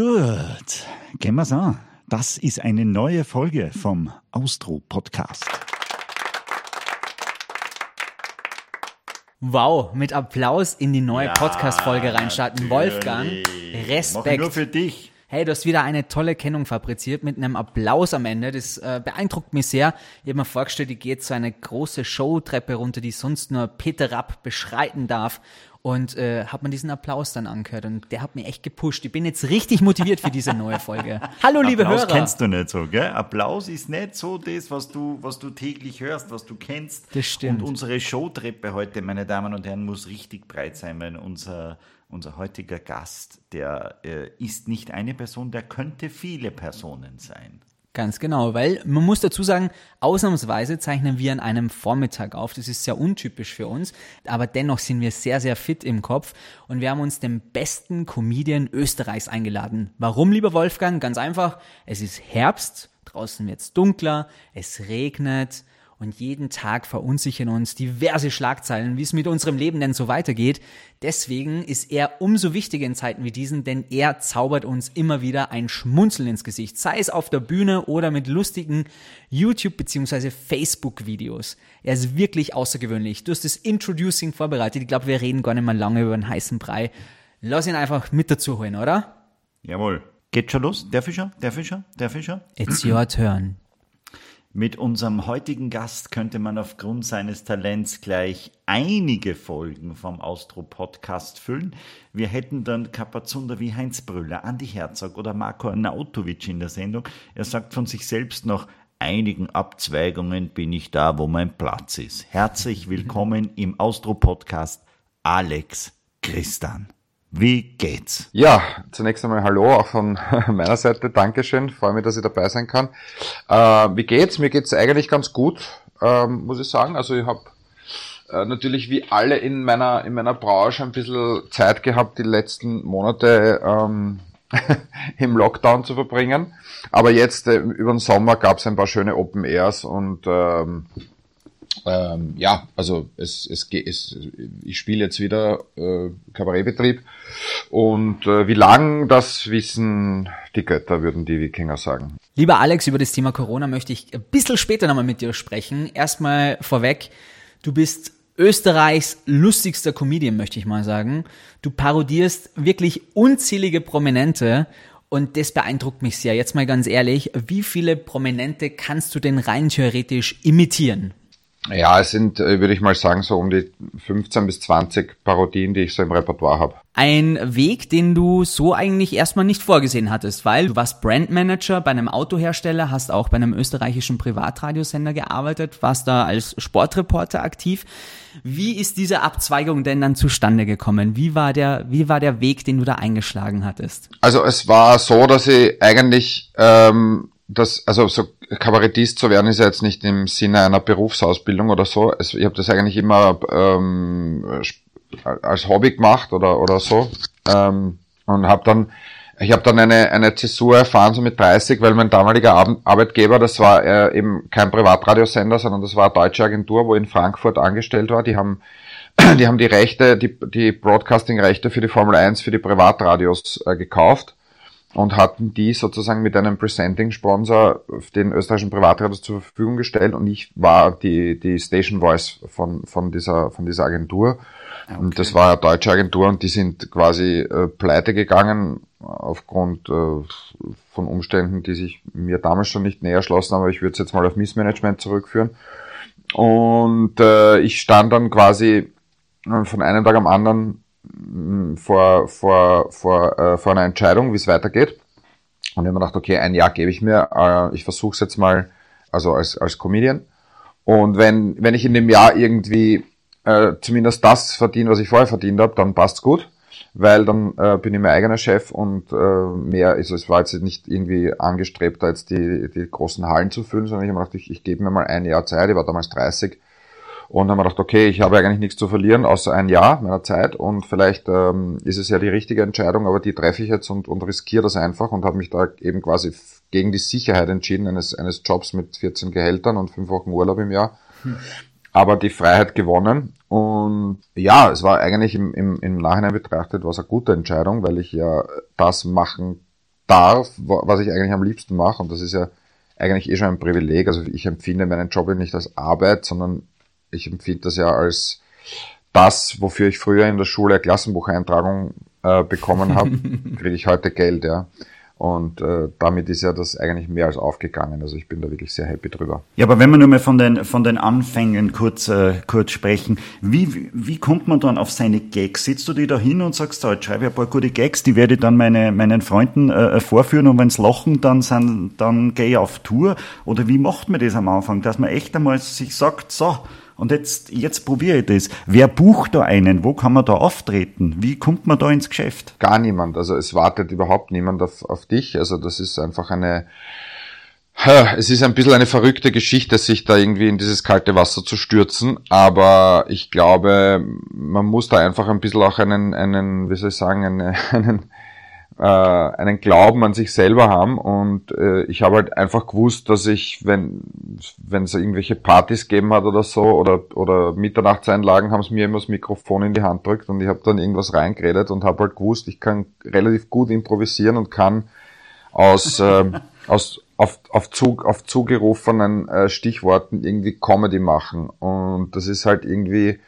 Gut, gehen wir's an. Das ist eine neue Folge vom Austro Podcast. Wow, mit Applaus in die neue Ja, Podcast-Folge reinstarten. Wolfgang. Respekt. Mach nur für dich. Hey, du hast wieder eine tolle Kennung fabriziert mit einem Applaus am Ende. Das äh, beeindruckt mich sehr. Ich habe mir vorgestellt, ich gehe jetzt so eine große Showtreppe runter, die sonst nur Peter Rapp beschreiten darf. Und äh, habe mir diesen Applaus dann angehört und der hat mich echt gepusht. Ich bin jetzt richtig motiviert für diese neue Folge. Hallo, liebe Applaus Hörer. kennst du nicht so, gell? Applaus ist nicht so das, was du, was du täglich hörst, was du kennst. Das stimmt. Und unsere Showtreppe heute, meine Damen und Herren, muss richtig breit sein, weil unser, unser heutiger Gast, der äh, ist nicht eine Person, der könnte viele Personen sein. Ganz genau, weil man muss dazu sagen, ausnahmsweise zeichnen wir an einem Vormittag auf. Das ist sehr untypisch für uns, aber dennoch sind wir sehr, sehr fit im Kopf und wir haben uns den besten Comedian Österreichs eingeladen. Warum, lieber Wolfgang? Ganz einfach, es ist Herbst, draußen wird es dunkler, es regnet und jeden Tag verunsichern uns diverse Schlagzeilen, wie es mit unserem Leben denn so weitergeht. Deswegen ist er umso wichtiger in Zeiten wie diesen, denn er zaubert uns immer wieder ein Schmunzeln ins Gesicht, sei es auf der Bühne oder mit lustigen YouTube- bzw. Facebook-Videos. Er ist wirklich außergewöhnlich. Du hast das Introducing vorbereitet. Ich glaube, wir reden gar nicht mal lange über einen heißen Brei. Lass ihn einfach mit dazu holen, oder? Jawohl. Geht schon los? Der Fischer? Der Fischer? Der Fischer? It's your turn. Mit unserem heutigen Gast könnte man aufgrund seines Talents gleich einige Folgen vom Austro Podcast füllen. Wir hätten dann Kapazunder wie Heinz Brüller, Andi Herzog oder Marco Arnautovic in der Sendung. Er sagt von sich selbst noch, einigen Abzweigungen bin ich da, wo mein Platz ist. Herzlich willkommen im Austro Podcast, Alex Christan. Wie geht's? Ja, zunächst einmal Hallo auch von meiner Seite. Dankeschön. Freue mich, dass ich dabei sein kann. Äh, wie geht's? Mir geht's eigentlich ganz gut, ähm, muss ich sagen. Also ich habe äh, natürlich wie alle in meiner in meiner Branche ein bisschen Zeit gehabt, die letzten Monate ähm, im Lockdown zu verbringen. Aber jetzt äh, über den Sommer gab's ein paar schöne Open Airs und ähm, ähm, ja, also es, es, es ich spiele jetzt wieder äh, Kabarettbetrieb und äh, wie lang das wissen die Götter, würden die Wikinger sagen. Lieber Alex, über das Thema Corona möchte ich ein bisschen später nochmal mit dir sprechen. Erstmal vorweg, du bist Österreichs lustigster Comedian, möchte ich mal sagen. Du parodierst wirklich unzählige Prominente und das beeindruckt mich sehr. Jetzt mal ganz ehrlich, wie viele Prominente kannst du denn rein theoretisch imitieren? Ja, es sind, äh, würde ich mal sagen, so um die 15 bis 20 Parodien, die ich so im Repertoire habe. Ein Weg, den du so eigentlich erstmal nicht vorgesehen hattest, weil du warst Brandmanager bei einem Autohersteller, hast auch bei einem österreichischen Privatradiosender gearbeitet, warst da als Sportreporter aktiv. Wie ist diese Abzweigung denn dann zustande gekommen? Wie war der, wie war der Weg, den du da eingeschlagen hattest? Also es war so, dass ich eigentlich ähm, das, also so Kabarettist zu werden ist ja jetzt nicht im Sinne einer Berufsausbildung oder so. Es, ich habe das eigentlich immer ähm, als Hobby gemacht oder oder so ähm, und habe dann ich habe dann eine eine Zäsur erfahren so mit 30, weil mein damaliger Ar Arbeitgeber, das war äh, eben kein Privatradiosender, sondern das war eine deutsche Agentur, wo in Frankfurt angestellt war. Die haben die haben die Rechte, die die Broadcasting-Rechte für die Formel 1 für die Privatradios äh, gekauft und hatten die sozusagen mit einem Presenting-Sponsor den österreichischen Privatradios zur Verfügung gestellt und ich war die, die Station Voice von, von, dieser, von dieser Agentur. Okay. Und das war eine deutsche Agentur und die sind quasi äh, pleite gegangen aufgrund äh, von Umständen, die sich mir damals schon nicht näher schlossen, aber ich würde es jetzt mal auf Missmanagement zurückführen. Und äh, ich stand dann quasi von einem Tag am anderen vor, vor, vor, äh, vor einer Entscheidung, wie es weitergeht. Und ich habe mir gedacht, okay, ein Jahr gebe ich mir, äh, ich versuche es jetzt mal, also als, als Comedian. Und wenn, wenn ich in dem Jahr irgendwie äh, zumindest das verdiene, was ich vorher verdient habe, dann passt's gut, weil dann äh, bin ich mein eigener Chef und äh, mehr, also es war jetzt nicht irgendwie angestrebt, da jetzt die, die großen Hallen zu füllen, sondern ich habe mir gedacht, ich, ich gebe mir mal ein Jahr Zeit, ich war damals 30, und dann haben wir gedacht, okay, ich habe eigentlich nichts zu verlieren, außer ein Jahr meiner Zeit und vielleicht ähm, ist es ja die richtige Entscheidung, aber die treffe ich jetzt und, und riskiere das einfach und habe mich da eben quasi gegen die Sicherheit entschieden eines, eines Jobs mit 14 Gehältern und fünf Wochen Urlaub im Jahr. Hm. Aber die Freiheit gewonnen und ja, es war eigentlich im, im, im Nachhinein betrachtet was eine gute Entscheidung, weil ich ja das machen darf, was ich eigentlich am liebsten mache. Und das ist ja eigentlich eh schon ein Privileg. Also ich empfinde meinen Job nicht als Arbeit, sondern ich empfinde das ja als das, wofür ich früher in der Schule Klassenbucheintragung äh, bekommen habe, kriege ich heute Geld, ja. Und äh, damit ist ja das eigentlich mehr als aufgegangen. Also ich bin da wirklich sehr happy drüber. Ja, aber wenn wir nur mal von den, von den Anfängen kurz, äh, kurz sprechen, wie, wie kommt man dann auf seine Gags? Sitzt du dir da hin und sagst, so, jetzt schreibe ich ein paar gute Gags, die werde ich dann meine, meinen Freunden äh, vorführen und wenn's lachen, dann, sind, dann gehe ich auf Tour? Oder wie macht man das am Anfang, dass man echt einmal sich sagt, so, und jetzt, jetzt probiere ich das. Wer bucht da einen? Wo kann man da auftreten? Wie kommt man da ins Geschäft? Gar niemand. Also es wartet überhaupt niemand auf, auf dich. Also das ist einfach eine, es ist ein bisschen eine verrückte Geschichte, sich da irgendwie in dieses kalte Wasser zu stürzen, aber ich glaube, man muss da einfach ein bisschen auch einen, einen wie soll ich sagen, eine, einen, äh, einen Glauben an sich selber haben und äh, ich habe halt einfach gewusst, dass ich, wenn wenn es irgendwelche Partys gegeben hat oder so oder oder Mitternachtseinlagen, haben sie mir immer das Mikrofon in die Hand drückt und ich habe dann irgendwas reingeredet und habe halt gewusst, ich kann relativ gut improvisieren und kann aus äh, aus auf, auf, Zug, auf zugerufenen äh, Stichworten irgendwie Comedy machen. Und das ist halt irgendwie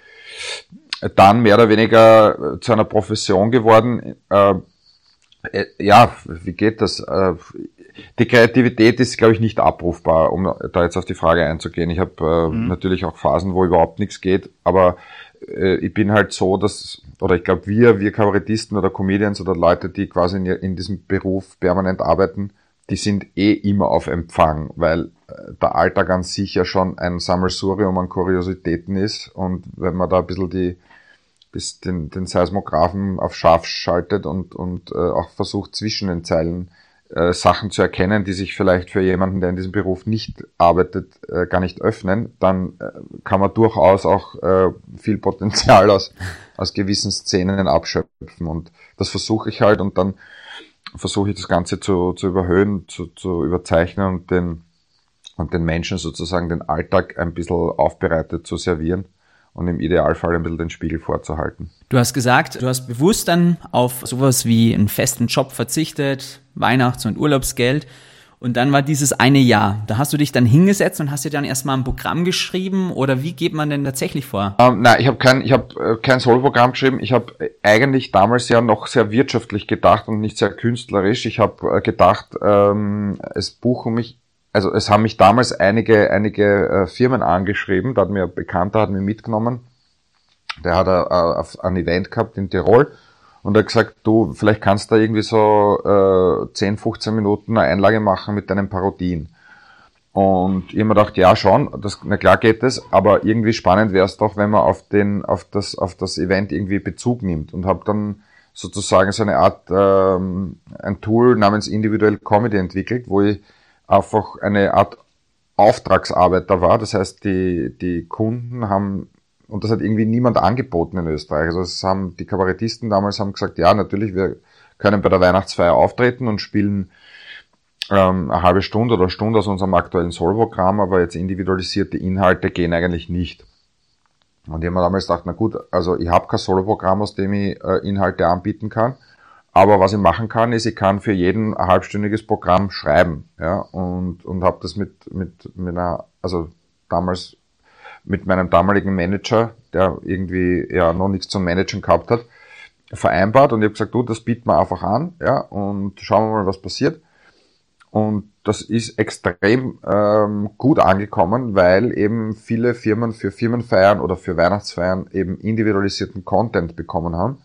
dann mehr oder weniger zu einer Profession geworden. Äh, äh, ja, wie geht das? Äh, die Kreativität ist, glaube ich, nicht abrufbar, um da jetzt auf die Frage einzugehen. Ich habe äh, mhm. natürlich auch Phasen, wo überhaupt nichts geht, aber äh, ich bin halt so, dass, oder ich glaube, wir, wir Kabarettisten oder Comedians oder Leute, die quasi in, in diesem Beruf permanent arbeiten, die sind eh immer auf Empfang, weil äh, der Alltag an sich ja schon ein Sammelsurium an Kuriositäten ist und wenn man da ein bisschen die bis den, den Seismographen auf scharf schaltet und, und äh, auch versucht zwischen den Zeilen äh, Sachen zu erkennen, die sich vielleicht für jemanden, der in diesem Beruf nicht arbeitet, äh, gar nicht öffnen, dann äh, kann man durchaus auch äh, viel Potenzial aus, aus gewissen Szenen abschöpfen. Und das versuche ich halt und dann versuche ich das Ganze zu, zu überhöhen, zu, zu überzeichnen und den, und den Menschen sozusagen den Alltag ein bisschen aufbereitet zu servieren und im Idealfall ein bisschen den Spiegel vorzuhalten. Du hast gesagt, du hast bewusst dann auf sowas wie einen festen Job verzichtet, Weihnachts- und Urlaubsgeld. Und dann war dieses eine Jahr. Da hast du dich dann hingesetzt und hast dir dann erstmal ein Programm geschrieben oder wie geht man denn tatsächlich vor? Ähm, nein, ich habe kein, ich hab, äh, kein Solo-Programm geschrieben. Ich habe eigentlich damals ja noch sehr wirtschaftlich gedacht und nicht sehr künstlerisch. Ich habe äh, gedacht, ähm, es buchen mich also es haben mich damals einige, einige äh, Firmen angeschrieben, da hat mir ein Bekannter hat mich mitgenommen, der hat äh, ein Event gehabt in Tirol und hat gesagt, du, vielleicht kannst du da irgendwie so äh, 10, 15 Minuten eine Einlage machen mit deinen Parodien. Und ich habe mir gedacht, ja schon, das, na klar geht es, aber irgendwie spannend wäre es doch, wenn man auf, den, auf, das, auf das Event irgendwie Bezug nimmt und habe dann sozusagen so eine Art ähm, ein Tool namens Individual Comedy entwickelt, wo ich einfach eine Art Auftragsarbeiter war. Das heißt, die, die Kunden haben, und das hat irgendwie niemand angeboten in Österreich. Also es haben die Kabarettisten damals haben gesagt, ja, natürlich, wir können bei der Weihnachtsfeier auftreten und spielen ähm, eine halbe Stunde oder Stunde aus unserem aktuellen Soul-Programm, aber jetzt individualisierte Inhalte gehen eigentlich nicht. Und ich habe mir damals gedacht, na gut, also ich habe kein Solo-Programm, aus dem ich äh, Inhalte anbieten kann. Aber was ich machen kann, ist, ich kann für jeden ein halbstündiges Programm schreiben, ja, und, und habe das mit, mit, mit einer, also damals mit meinem damaligen Manager, der irgendwie ja noch nichts zum Managen gehabt hat, vereinbart und ich habe gesagt, du, das bieten wir einfach an, ja, und schauen wir mal, was passiert. Und das ist extrem ähm, gut angekommen, weil eben viele Firmen für Firmenfeiern oder für Weihnachtsfeiern eben individualisierten Content bekommen haben.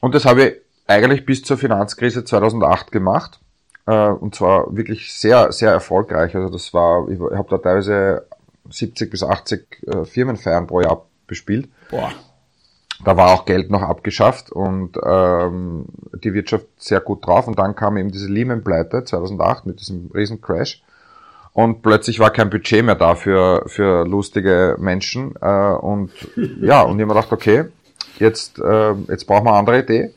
Und das habe ich eigentlich bis zur Finanzkrise 2008 gemacht. Äh, und zwar wirklich sehr, sehr erfolgreich. Also das war, ich, habe da teilweise 70 bis 80 äh, Firmenfeiern pro Jahr bespielt. Boah. Da war auch Geld noch abgeschafft und ähm, die Wirtschaft sehr gut drauf. Und dann kam eben diese Lehman-Pleite 2008 mit diesem riesen Crash. Und plötzlich war kein Budget mehr da für, für lustige Menschen. Äh, und ja, und ich habe mir gedacht, okay, jetzt, äh, jetzt brauchen wir eine andere Idee.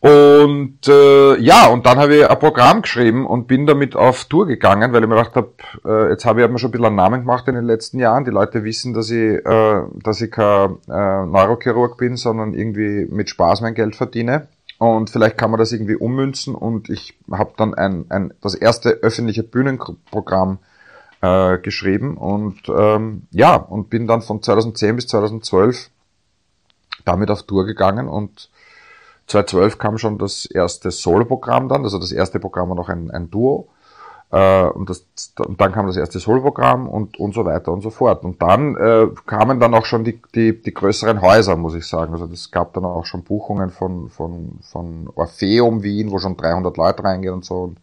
Und äh, ja, und dann habe ich ein Programm geschrieben und bin damit auf Tour gegangen, weil ich mir gedacht habe, äh, jetzt habe ich mir schon ein bisschen einen Namen gemacht in den letzten Jahren. Die Leute wissen, dass ich, äh, dass ich kein äh, Neurochirurg bin, sondern irgendwie mit Spaß mein Geld verdiene. und vielleicht kann man das irgendwie ummünzen und ich habe dann ein, ein, das erste öffentliche Bühnenprogramm äh, geschrieben und ähm, ja, und bin dann von 2010 bis 2012 damit auf Tour gegangen und 2012 kam schon das erste Solo-Programm dann, also das erste Programm war noch ein, ein Duo äh, und, das, und dann kam das erste Solo-Programm und, und so weiter und so fort. Und dann äh, kamen dann auch schon die, die, die größeren Häuser, muss ich sagen. Also es gab dann auch schon Buchungen von, von, von Orpheum Wien, wo schon 300 Leute reingehen und so. Und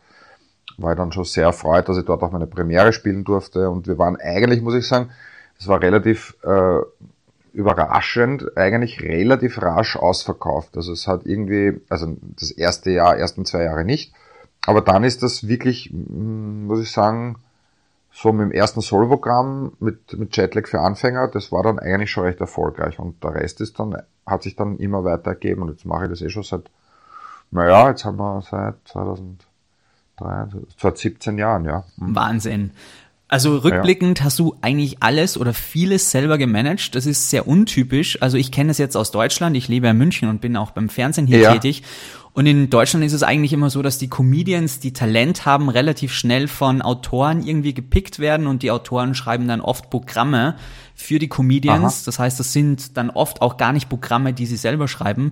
war dann schon sehr erfreut, dass ich dort auch meine Premiere spielen durfte. Und wir waren eigentlich, muss ich sagen, es war relativ äh, überraschend, eigentlich relativ rasch ausverkauft. Also es hat irgendwie, also das erste Jahr, ersten zwei Jahre nicht aber dann ist das wirklich, mm, muss ich sagen, so mit dem ersten Solo-Programm mit, mit Jetlag für Anfänger, das war dann eigentlich schon recht erfolgreich. Und der Rest ist dann, hat sich dann immer weiter ergeben. Und jetzt mache ich das eh schon seit, naja, jetzt haben wir seit 2003, seit 17 Jahren, ja. Mhm. Wahnsinn. Also rückblickend ja. hast du eigentlich alles oder vieles selber gemanagt. Das ist sehr untypisch. Also ich kenne es jetzt aus Deutschland. Ich lebe in München und bin auch beim Fernsehen hier ja. tätig. Und in Deutschland ist es eigentlich immer so, dass die Comedians, die Talent haben, relativ schnell von Autoren irgendwie gepickt werden und die Autoren schreiben dann oft Programme für die Comedians. Aha. Das heißt, das sind dann oft auch gar nicht Programme, die sie selber schreiben.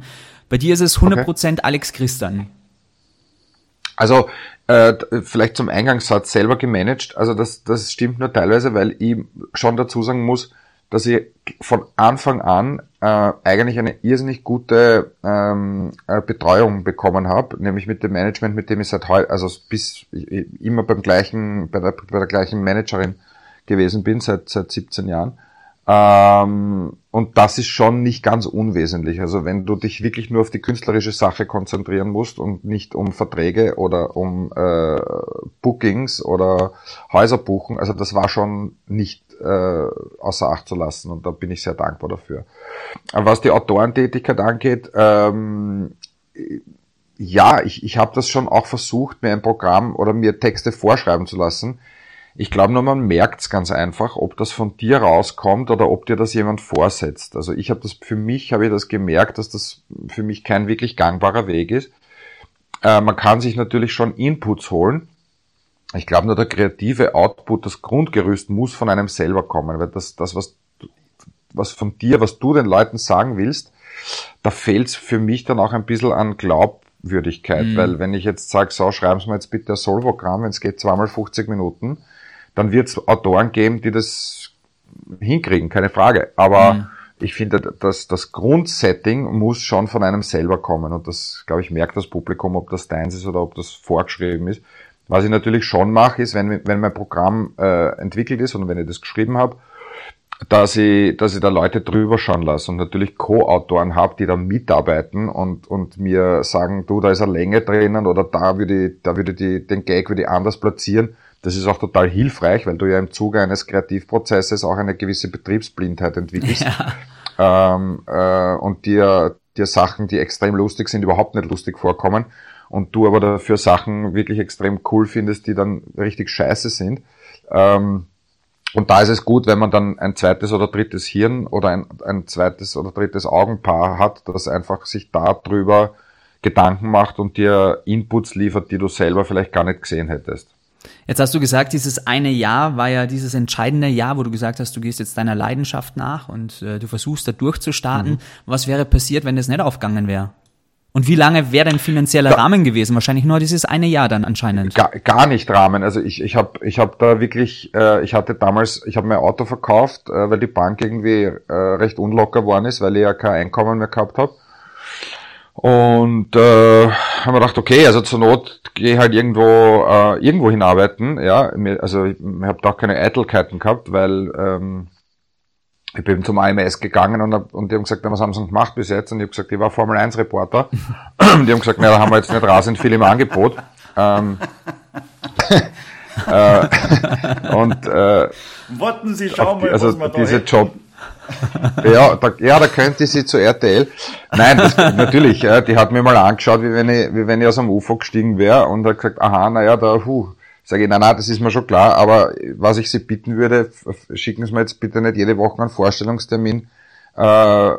Bei dir ist es 100% okay. Alex Christian. Also äh, vielleicht zum Eingangssatz selber gemanagt. Also das, das stimmt nur teilweise, weil ich schon dazu sagen muss, dass ich von Anfang an äh, eigentlich eine irrsinnig gute ähm, äh, Betreuung bekommen habe, nämlich mit dem Management, mit dem ich seit heute, also bis immer beim gleichen, bei der, bei der gleichen Managerin gewesen bin, seit, seit 17 Jahren. Ähm, und das ist schon nicht ganz unwesentlich. Also wenn du dich wirklich nur auf die künstlerische Sache konzentrieren musst und nicht um Verträge oder um äh, Bookings oder Häuser buchen, also das war schon nicht äh, außer Acht zu lassen und da bin ich sehr dankbar dafür. Was die Autorentätigkeit angeht, ähm, ja, ich, ich habe das schon auch versucht, mir ein Programm oder mir Texte vorschreiben zu lassen. Ich glaube nur, man merkt es ganz einfach, ob das von dir rauskommt oder ob dir das jemand vorsetzt. Also ich habe das für mich, habe ich das gemerkt, dass das für mich kein wirklich gangbarer Weg ist. Äh, man kann sich natürlich schon Inputs holen, ich glaube nur der kreative Output, das Grundgerüst muss von einem selber kommen, weil das, das was, was von dir, was du den Leuten sagen willst, da fehlt es für mich dann auch ein bisschen an Glaubwürdigkeit, mhm. weil wenn ich jetzt sage, so, schreiben Sie mir jetzt bitte ein Solprogramm, wenn es geht zweimal 50 Minuten, dann wird es Autoren geben, die das hinkriegen, keine Frage. Aber mhm. ich finde, dass das Grundsetting muss schon von einem selber kommen und das, glaube ich, merkt das Publikum, ob das deins ist oder ob das vorgeschrieben ist. Was ich natürlich schon mache, ist, wenn, wenn mein Programm äh, entwickelt ist und wenn ich das geschrieben habe, dass ich, dass ich da Leute drüber schauen lasse und natürlich Co-Autoren habe, die da mitarbeiten und, und mir sagen, du, da ist eine Länge drinnen oder da würde ich, da würde ich den Gag würde ich anders platzieren. Das ist auch total hilfreich, weil du ja im Zuge eines Kreativprozesses auch eine gewisse Betriebsblindheit entwickelst. Ja. Ähm, äh, und dir, dir Sachen, die extrem lustig sind, überhaupt nicht lustig vorkommen und du aber dafür Sachen wirklich extrem cool findest, die dann richtig scheiße sind. Ähm, und da ist es gut, wenn man dann ein zweites oder drittes Hirn oder ein, ein zweites oder drittes Augenpaar hat, das einfach sich darüber Gedanken macht und dir Inputs liefert, die du selber vielleicht gar nicht gesehen hättest. Jetzt hast du gesagt, dieses eine Jahr war ja dieses entscheidende Jahr, wo du gesagt hast, du gehst jetzt deiner Leidenschaft nach und äh, du versuchst da durchzustarten. Mhm. Was wäre passiert, wenn das nicht aufgegangen wäre? Und wie lange wäre dein finanzieller da, Rahmen gewesen? Wahrscheinlich nur dieses eine Jahr dann anscheinend. Gar, gar nicht Rahmen. Also ich, ich habe ich hab da wirklich, äh, ich hatte damals, ich habe mein Auto verkauft, äh, weil die Bank irgendwie äh, recht unlocker geworden ist, weil ich ja kein Einkommen mehr gehabt habe. Und äh, haben wir gedacht, okay, also zur Not gehe halt irgendwo äh, irgendwo hinarbeiten. Ja, also ich, ich habe da auch keine Eitelkeiten gehabt, weil ähm, ich bin zum AMS gegangen und, hab, und die haben gesagt, was haben sie gemacht bis jetzt? Und ich habe gesagt, ich war Formel 1 Reporter. und die haben gesagt, naja, da haben wir jetzt nicht rasend viel im Angebot. Ähm, äh, und äh, Warten Sie, schauen mal, also was wir diese da Job. Ja, da, ja, da könnte sie zu RTL. Nein, das, natürlich, ja, die hat mir mal angeschaut, wie wenn ich, wie wenn ich aus dem UFO gestiegen wäre und hat gesagt, aha, naja, da, huh, Sage ich, nein, nein, das ist mir schon klar, aber was ich Sie bitten würde, schicken Sie mir jetzt bitte nicht jede Woche einen Vorstellungstermin, äh,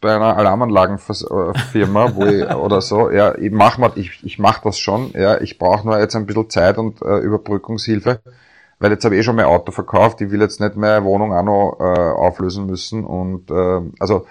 bei einer Alarmanlagenfirma, wo ich, oder so, ja, ich mach mal, ich, ich mach das schon, ja, ich brauche nur jetzt ein bisschen Zeit und äh, Überbrückungshilfe, weil jetzt habe ich eh schon mein Auto verkauft, ich will jetzt nicht meine Wohnung auch noch äh, auflösen müssen und äh, also,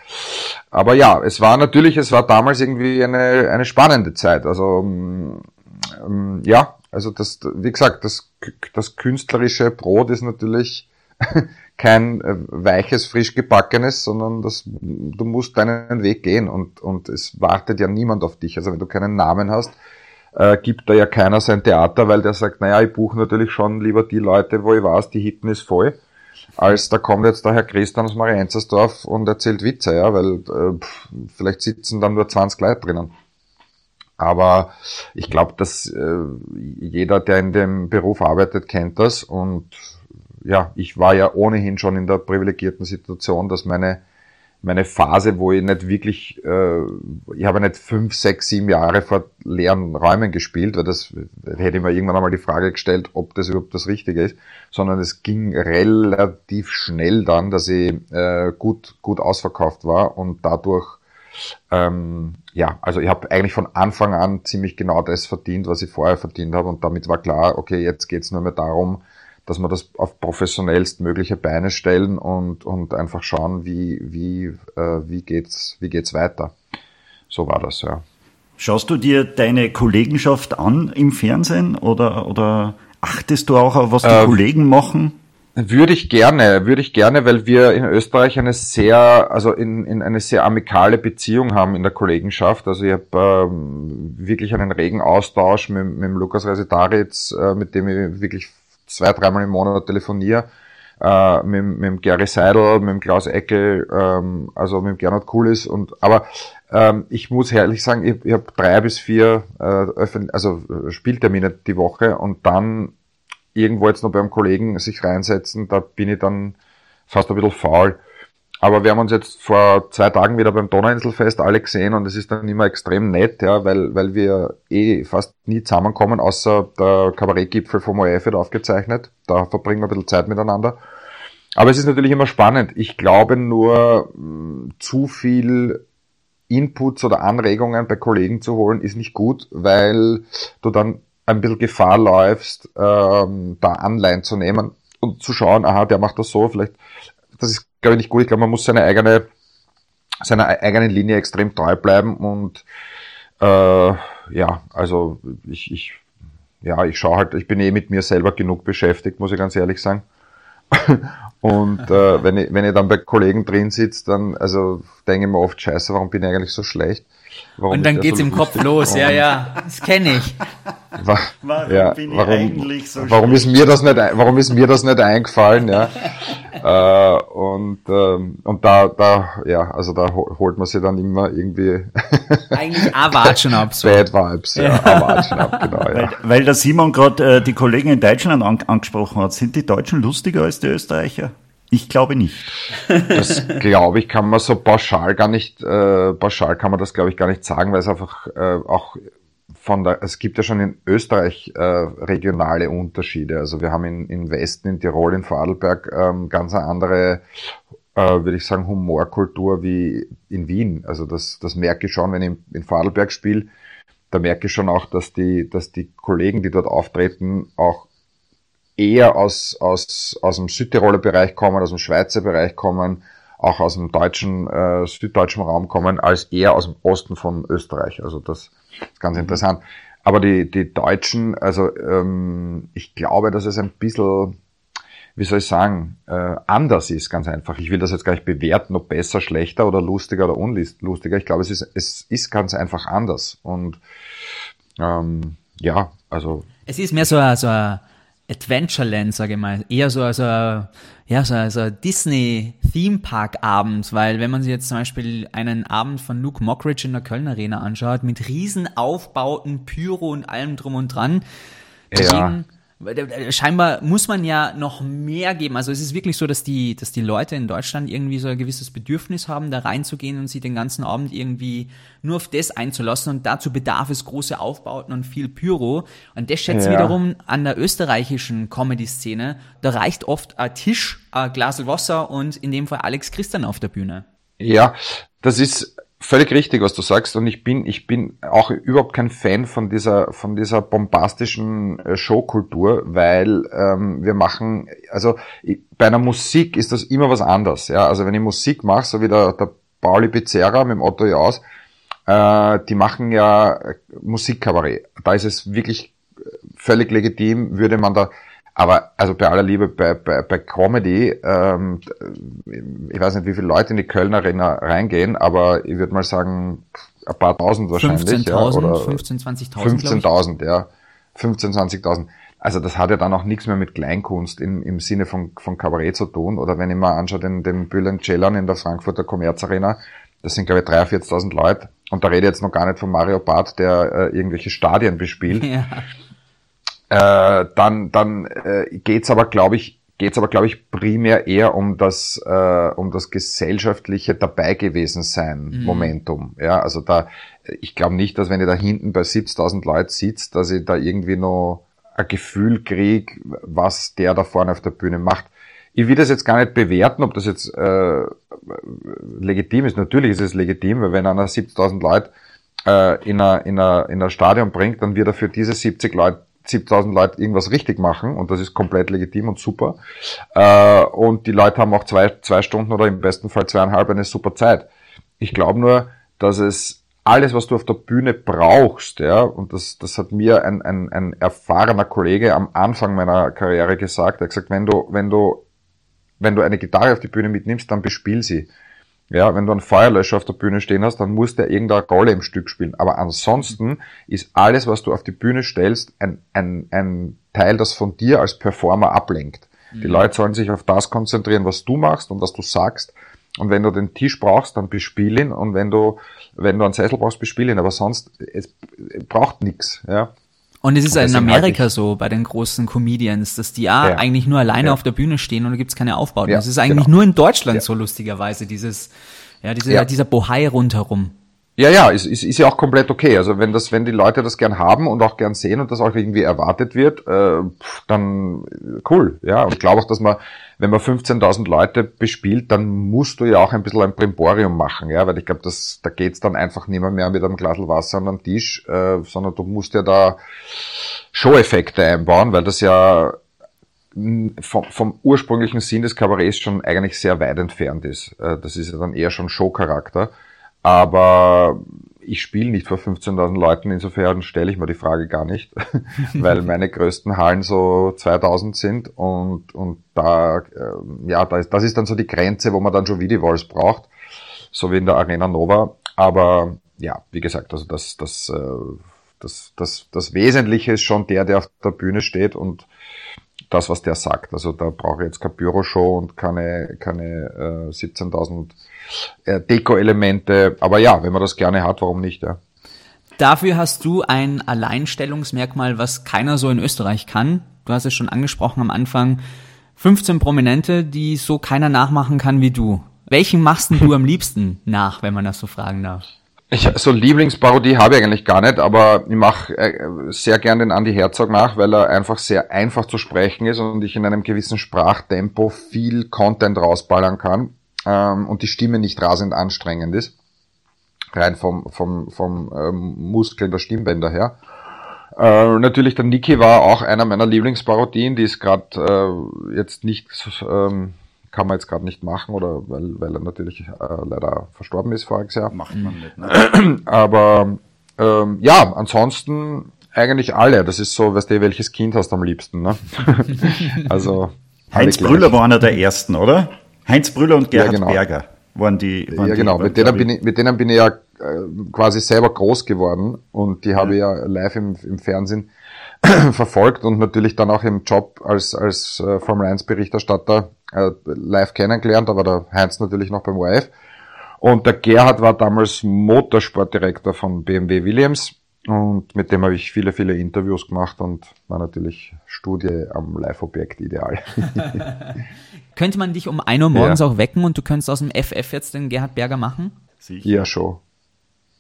aber ja, es war natürlich, es war damals irgendwie eine eine spannende Zeit, also ähm, ja, also das, wie gesagt, das das künstlerische Brot ist natürlich kein äh, weiches, frisch gebackenes, sondern das, du musst deinen Weg gehen und, und es wartet ja niemand auf dich. Also wenn du keinen Namen hast, äh, gibt da ja keiner sein Theater, weil der sagt, naja, ich buche natürlich schon lieber die Leute, wo ich weiß, die Hitten ist voll, als da kommt jetzt der Herr Christian aus Marienzersdorf und erzählt Witze, ja, weil äh, pff, vielleicht sitzen dann nur 20 Leute drinnen. Aber ich glaube, dass äh, jeder, der in dem Beruf arbeitet, kennt das und ja, ich war ja ohnehin schon in der privilegierten Situation, dass meine meine Phase, wo ich nicht wirklich, äh, ich habe nicht fünf, sechs, sieben Jahre vor leeren Räumen gespielt, weil das hätte ich mir irgendwann einmal die Frage gestellt, ob das überhaupt das Richtige ist, sondern es ging relativ schnell dann, dass ich äh, gut, gut ausverkauft war und dadurch, ähm, ja, also ich habe eigentlich von Anfang an ziemlich genau das verdient, was ich vorher verdient habe und damit war klar, okay, jetzt geht's nur mehr darum, dass wir das auf professionellst mögliche Beine stellen und, und einfach schauen, wie, wie, äh, wie geht's, wie geht's weiter. So war das, ja. Schaust du dir deine Kollegenschaft an im Fernsehen oder, oder achtest du auch auf, was die äh, Kollegen machen? Würde ich gerne, würde ich gerne, weil wir in Österreich eine sehr, also in, in eine sehr amikale Beziehung haben in der Kollegenschaft. Also ich habe ähm, wirklich einen regen Austausch mit, mit dem Lukas Resetaritz, äh, mit dem ich wirklich zwei, dreimal im Monat telefoniere, äh, mit, mit dem Gary Seidel, mit dem Klaus Eckel, ähm, also mit dem Gernot Kulis und aber ähm, ich muss ehrlich sagen, ich, ich habe drei bis vier äh, also Spieltermine die Woche und dann irgendwo jetzt noch beim Kollegen sich reinsetzen, da bin ich dann fast ein bisschen faul. Aber wir haben uns jetzt vor zwei Tagen wieder beim Donauinselfest alle gesehen und es ist dann immer extrem nett, ja, weil, weil wir eh fast nie zusammenkommen, außer der Kabarettgipfel vom ORF wird aufgezeichnet. Da verbringen wir ein bisschen Zeit miteinander. Aber es ist natürlich immer spannend. Ich glaube nur, hm, zu viel Inputs oder Anregungen bei Kollegen zu holen, ist nicht gut, weil du dann ein bisschen Gefahr läufst, ähm, da Anleihen zu nehmen und zu schauen, aha, der macht das so, vielleicht, das ist glaube ich, nicht gut. Ich glaube, man muss seine eigene, seiner eigenen Linie extrem treu bleiben und äh, ja, also ich, ich, ja, ich schaue halt, ich bin eh mit mir selber genug beschäftigt, muss ich ganz ehrlich sagen. und äh, wenn, ich, wenn ich dann bei Kollegen drin sitze, dann also denke ich mir oft, scheiße, warum bin ich eigentlich so schlecht? Warum und dann geht's so im Kopf los, ja, ja, das kenne ich. warum ja, bin ich warum, eigentlich so warum ist mir das nicht, warum ist mir das nicht eingefallen, ja? äh, und ähm, und da, da, ja, also da holt man sich dann immer irgendwie eigentlich Awatschen ab, so. Bad Vibes, ja, ja. Awatschen ab, genau, ja. Weil, weil der Simon gerade äh, die Kollegen in Deutschland an, angesprochen hat, sind die Deutschen lustiger als die Österreicher? Ich glaube nicht. Das glaube ich, kann man so pauschal gar nicht, äh, pauschal kann man das glaube ich gar nicht sagen, weil es einfach äh, auch von der, es gibt ja schon in Österreich äh, regionale Unterschiede. Also wir haben in, in Westen, in Tirol, in Vorarlberg ähm, ganz eine andere, äh, würde ich sagen, Humorkultur wie in Wien. Also das, das merke ich schon, wenn ich in Vorarlberg spiele, da merke ich schon auch, dass die, dass die Kollegen, die dort auftreten, auch eher aus, aus, aus dem Südtiroler Bereich kommen, aus dem Schweizer Bereich kommen, auch aus dem deutschen, äh, süddeutschen Raum kommen, als eher aus dem Osten von Österreich. Also das ist ganz interessant. Aber die, die Deutschen, also ähm, ich glaube, dass es ein bisschen, wie soll ich sagen, äh, anders ist, ganz einfach. Ich will das jetzt gar nicht bewerten, ob besser, schlechter oder lustiger oder unlustiger. Ich glaube, es ist, es ist ganz einfach anders. Und ähm, ja, also. Es ist mehr so ein, so ein Adventureland, sage ich mal. Eher so also ja, so, so Disney Theme Park Abend, weil wenn man sich jetzt zum Beispiel einen Abend von Luke Mockridge in der Köln Arena anschaut, mit riesen Aufbauten, Pyro und allem drum und dran, deswegen, scheinbar muss man ja noch mehr geben. Also es ist wirklich so, dass die, dass die Leute in Deutschland irgendwie so ein gewisses Bedürfnis haben, da reinzugehen und sich den ganzen Abend irgendwie nur auf das einzulassen und dazu bedarf es große Aufbauten und viel Pyro. Und das schätze ja. wiederum an der österreichischen Comedy-Szene. Da reicht oft ein Tisch, ein Glas Wasser und in dem Fall Alex Christian auf der Bühne. Ja, das ist völlig richtig, was du sagst. Und ich bin, ich bin auch überhaupt kein Fan von dieser, von dieser bombastischen äh, Showkultur, weil ähm, wir machen, also bei einer Musik ist das immer was anderes. Ja, also wenn ich Musik mache, so wie der, der Pauli Pizzerra mit dem Otto Jaus, äh, die machen ja Musikkabarett. Da ist es wirklich völlig legitim, würde man da aber also bei aller Liebe, bei, bei, bei Comedy, ähm, ich weiß nicht, wie viele Leute in die Kölner Arena reingehen, aber ich würde mal sagen, ein paar tausend wahrscheinlich. 15.000, ja, oder 15, 20.000. 15.000, ja. 15, 20.000. Also das hat ja dann auch nichts mehr mit Kleinkunst im, im Sinne von, von Kabarett zu tun. Oder wenn ich mal anschaue, den, den Bülent Ceylan in der Frankfurter Commerz Arena, das sind glaube ich 43.000 Leute. Und da rede ich jetzt noch gar nicht von Mario Barth, der äh, irgendwelche Stadien bespielt. Ja äh, dann dann äh, geht's aber, glaube ich, geht's aber, glaube ich, primär eher um das, äh, um das gesellschaftliche dabei gewesen sein mhm. Momentum. Ja, also da, ich glaube nicht, dass wenn ihr da hinten bei 70.000 Leuten sitzt, dass ich da irgendwie noch ein Gefühl krieg, was der da vorne auf der Bühne macht. Ich will das jetzt gar nicht bewerten, ob das jetzt äh, legitim ist. Natürlich ist es legitim, weil wenn einer 70.000 Leute äh, in ein in a, in a Stadion bringt, dann wird er für diese 70 Leute 70.000 Leute irgendwas richtig machen und das ist komplett legitim und super. Äh, und die Leute haben auch zwei, zwei Stunden oder im besten Fall zweieinhalb eine super Zeit. Ich glaube nur, dass es alles, was du auf der Bühne brauchst, ja, und das, das hat mir ein, ein, ein erfahrener Kollege am Anfang meiner Karriere gesagt, er hat gesagt, wenn du, wenn du, wenn du eine Gitarre auf die Bühne mitnimmst, dann bespiel sie. Ja, wenn du einen Feuerlöscher auf der Bühne stehen hast, dann muss der irgendeine Rolle im Stück spielen. Aber ansonsten ist alles, was du auf die Bühne stellst, ein, ein, ein Teil, das von dir als Performer ablenkt. Mhm. Die Leute sollen sich auf das konzentrieren, was du machst und was du sagst. Und wenn du den Tisch brauchst, dann bespiel ihn. Und wenn du, wenn du einen Sessel brauchst, bespiel ihn. Aber sonst, es braucht nichts. Ja. Und es ist und in Amerika so bei den großen Comedians, dass die ja, ja. eigentlich nur alleine ja. auf der Bühne stehen und da gibt's keine Aufbauten. Ja, das ist eigentlich genau. nur in Deutschland so lustigerweise, dieses, ja, diese, dieser Bohai rundherum. Ja, ja, ist, ist, ist ja auch komplett okay. Also wenn das, wenn die Leute das gern haben und auch gern sehen und das auch irgendwie erwartet wird, äh, dann cool. Ja, und ich glaube auch, dass man, wenn man 15.000 Leute bespielt, dann musst du ja auch ein bisschen ein Primborium machen, ja, weil ich glaube, das, da geht's dann einfach nicht mehr, mehr mit einem Glas Wasser an den Tisch, äh, sondern du musst ja da Show-Effekte einbauen, weil das ja vom, vom ursprünglichen Sinn des Kabarets schon eigentlich sehr weit entfernt ist. Äh, das ist ja dann eher schon Show-Charakter. Aber ich spiele nicht vor 15.000 Leuten, insofern stelle ich mir die Frage gar nicht, weil meine größten Hallen so 2000 sind und, und da, äh, ja, da ist, das ist dann so die Grenze, wo man dann schon Videowalls braucht, so wie in der Arena Nova. Aber ja, wie gesagt, also das, das, äh, das, das, das Wesentliche ist schon der, der auf der Bühne steht und das, was der sagt. Also da brauche ich jetzt keine Büroshow und keine, keine äh, 17.000 äh, Deko-Elemente. Aber ja, wenn man das gerne hat, warum nicht? Ja. Dafür hast du ein Alleinstellungsmerkmal, was keiner so in Österreich kann. Du hast es schon angesprochen am Anfang. 15 Prominente, die so keiner nachmachen kann wie du. Welchen machst du am liebsten nach, wenn man das so fragen darf? Ich, so Lieblingsparodie habe ich eigentlich gar nicht, aber ich mache äh, sehr gern den Andy Herzog nach, weil er einfach sehr einfach zu sprechen ist und ich in einem gewissen Sprachtempo viel Content rausballern kann ähm, und die Stimme nicht rasend anstrengend ist. Rein vom, vom, vom ähm, Muskeln der Stimmbänder her. Äh, natürlich der Niki war auch einer meiner Lieblingsparodien, die ist gerade äh, jetzt nicht, ähm, kann man jetzt gerade nicht machen, oder weil, weil er natürlich äh, leider verstorben ist voriges Jahr. Macht man nicht, ne? Aber ähm, ja, ansonsten eigentlich alle. Das ist so, weißt du, welches Kind hast du am liebsten, ne? also. Heinz Brüller war einer der ersten, oder? Heinz Brüller und Gerhard ja, genau. Berger waren die. Waren ja, genau. Die, mit, denen bin ich, mit denen bin ich ja äh, quasi selber groß geworden und die ja. habe ich ja live im, im Fernsehen verfolgt und natürlich dann auch im Job als, als äh, Formel 1 Berichterstatter äh, live kennengelernt, aber der Heinz natürlich noch beim ORF. Und der Gerhard war damals Motorsportdirektor von BMW Williams und mit dem habe ich viele, viele Interviews gemacht und war natürlich Studie am Live-Objekt ideal. Könnte man dich um 1 Uhr morgens ja. auch wecken und du könntest aus dem FF jetzt den Gerhard Berger machen? Sicher. Ja, schon.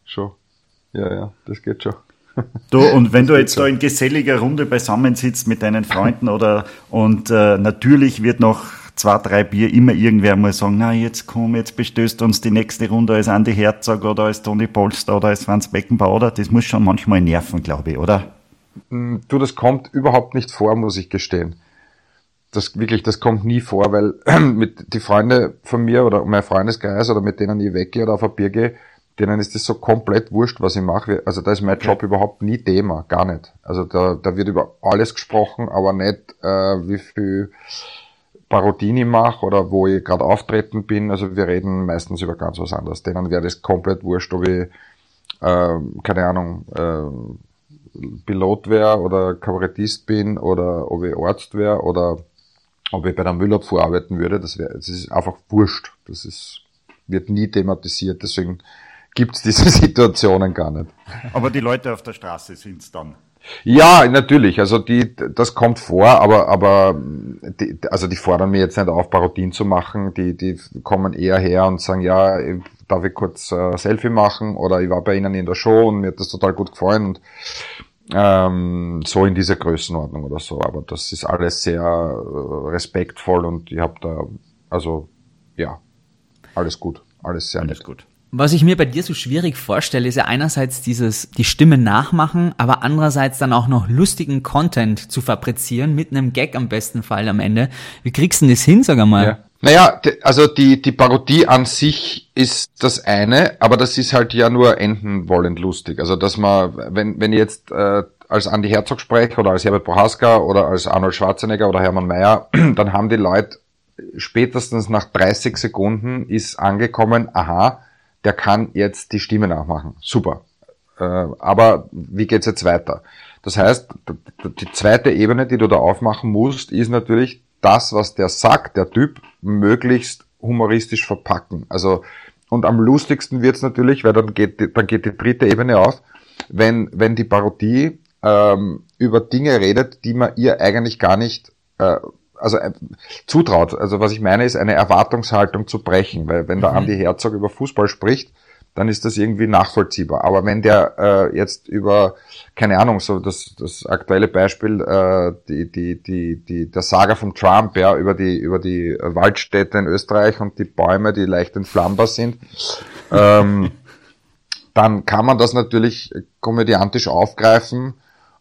Schon. Ja, ja, das geht schon. Du, und wenn du jetzt da in geselliger Runde beisammensitzt mit deinen Freunden oder und äh, natürlich wird noch zwei, drei Bier immer irgendwer mal sagen, na jetzt komm, jetzt bestößt uns die nächste Runde als Andy Herzog oder als Toni Polster oder als Franz Beckenbauer. Das muss schon manchmal nerven, glaube ich, oder? Mm, du, das kommt überhaupt nicht vor, muss ich gestehen. Das wirklich, das kommt nie vor, weil mit die Freunde von mir oder mein Freundeskreis oder mit denen ich weggehe oder auf ein Bier gehe, denen ist das so komplett wurscht, was ich mache. Also da ist mein Job überhaupt nie Thema, gar nicht. Also da, da wird über alles gesprochen, aber nicht äh, wie viel Parodien ich mache oder wo ich gerade auftreten bin. Also wir reden meistens über ganz was anderes. Denen wäre das komplett wurscht, ob ich, äh, keine Ahnung, äh, Pilot wäre oder Kabarettist bin oder ob ich Arzt wäre oder ob ich bei der Müllabfuhr arbeiten würde. Das, wäre, das ist einfach wurscht. Das ist, wird nie thematisiert. Deswegen gibt's diese Situationen gar nicht. Aber die Leute auf der Straße sind's dann. Ja, natürlich. Also die, das kommt vor, aber aber die, also die fordern mir jetzt nicht auf, Parodien zu machen. Die die kommen eher her und sagen, ja, darf ich kurz äh, Selfie machen oder ich war bei ihnen in der Show und mir hat das total gut gefallen und ähm, so in dieser Größenordnung oder so. Aber das ist alles sehr äh, respektvoll und ich habe da also ja alles gut, alles sehr alles nett. gut. Was ich mir bei dir so schwierig vorstelle, ist ja einerseits dieses, die Stimme nachmachen, aber andererseits dann auch noch lustigen Content zu fabrizieren, mit einem Gag am besten Fall am Ende. Wie kriegst du denn das hin, sag einmal? Ja. Naja, also die, die Parodie an sich ist das eine, aber das ist halt ja nur endenwollend lustig. Also dass man, wenn, wenn ich jetzt äh, als Andy Herzog spreche oder als Herbert Prohaska oder als Arnold Schwarzenegger oder Hermann Mayer, dann haben die Leute spätestens nach 30 Sekunden ist angekommen, aha, der kann jetzt die Stimme nachmachen. Super. Äh, aber wie geht's jetzt weiter? Das heißt, die zweite Ebene, die du da aufmachen musst, ist natürlich das, was der sagt, der Typ, möglichst humoristisch verpacken. Also und am lustigsten wird's natürlich, weil dann geht, dann geht die dritte Ebene auf, wenn, wenn die Parodie ähm, über Dinge redet, die man ihr eigentlich gar nicht äh, also äh, zutraut. Also was ich meine, ist eine Erwartungshaltung zu brechen, weil wenn der mhm. Andi Herzog über Fußball spricht, dann ist das irgendwie nachvollziehbar. Aber wenn der äh, jetzt über, keine Ahnung, so das, das aktuelle Beispiel, äh, die, die, die, die, der Saga von Trump, ja, über die, über die Waldstädte in Österreich und die Bäume, die leicht entflammbar sind, ähm, dann kann man das natürlich komödiantisch aufgreifen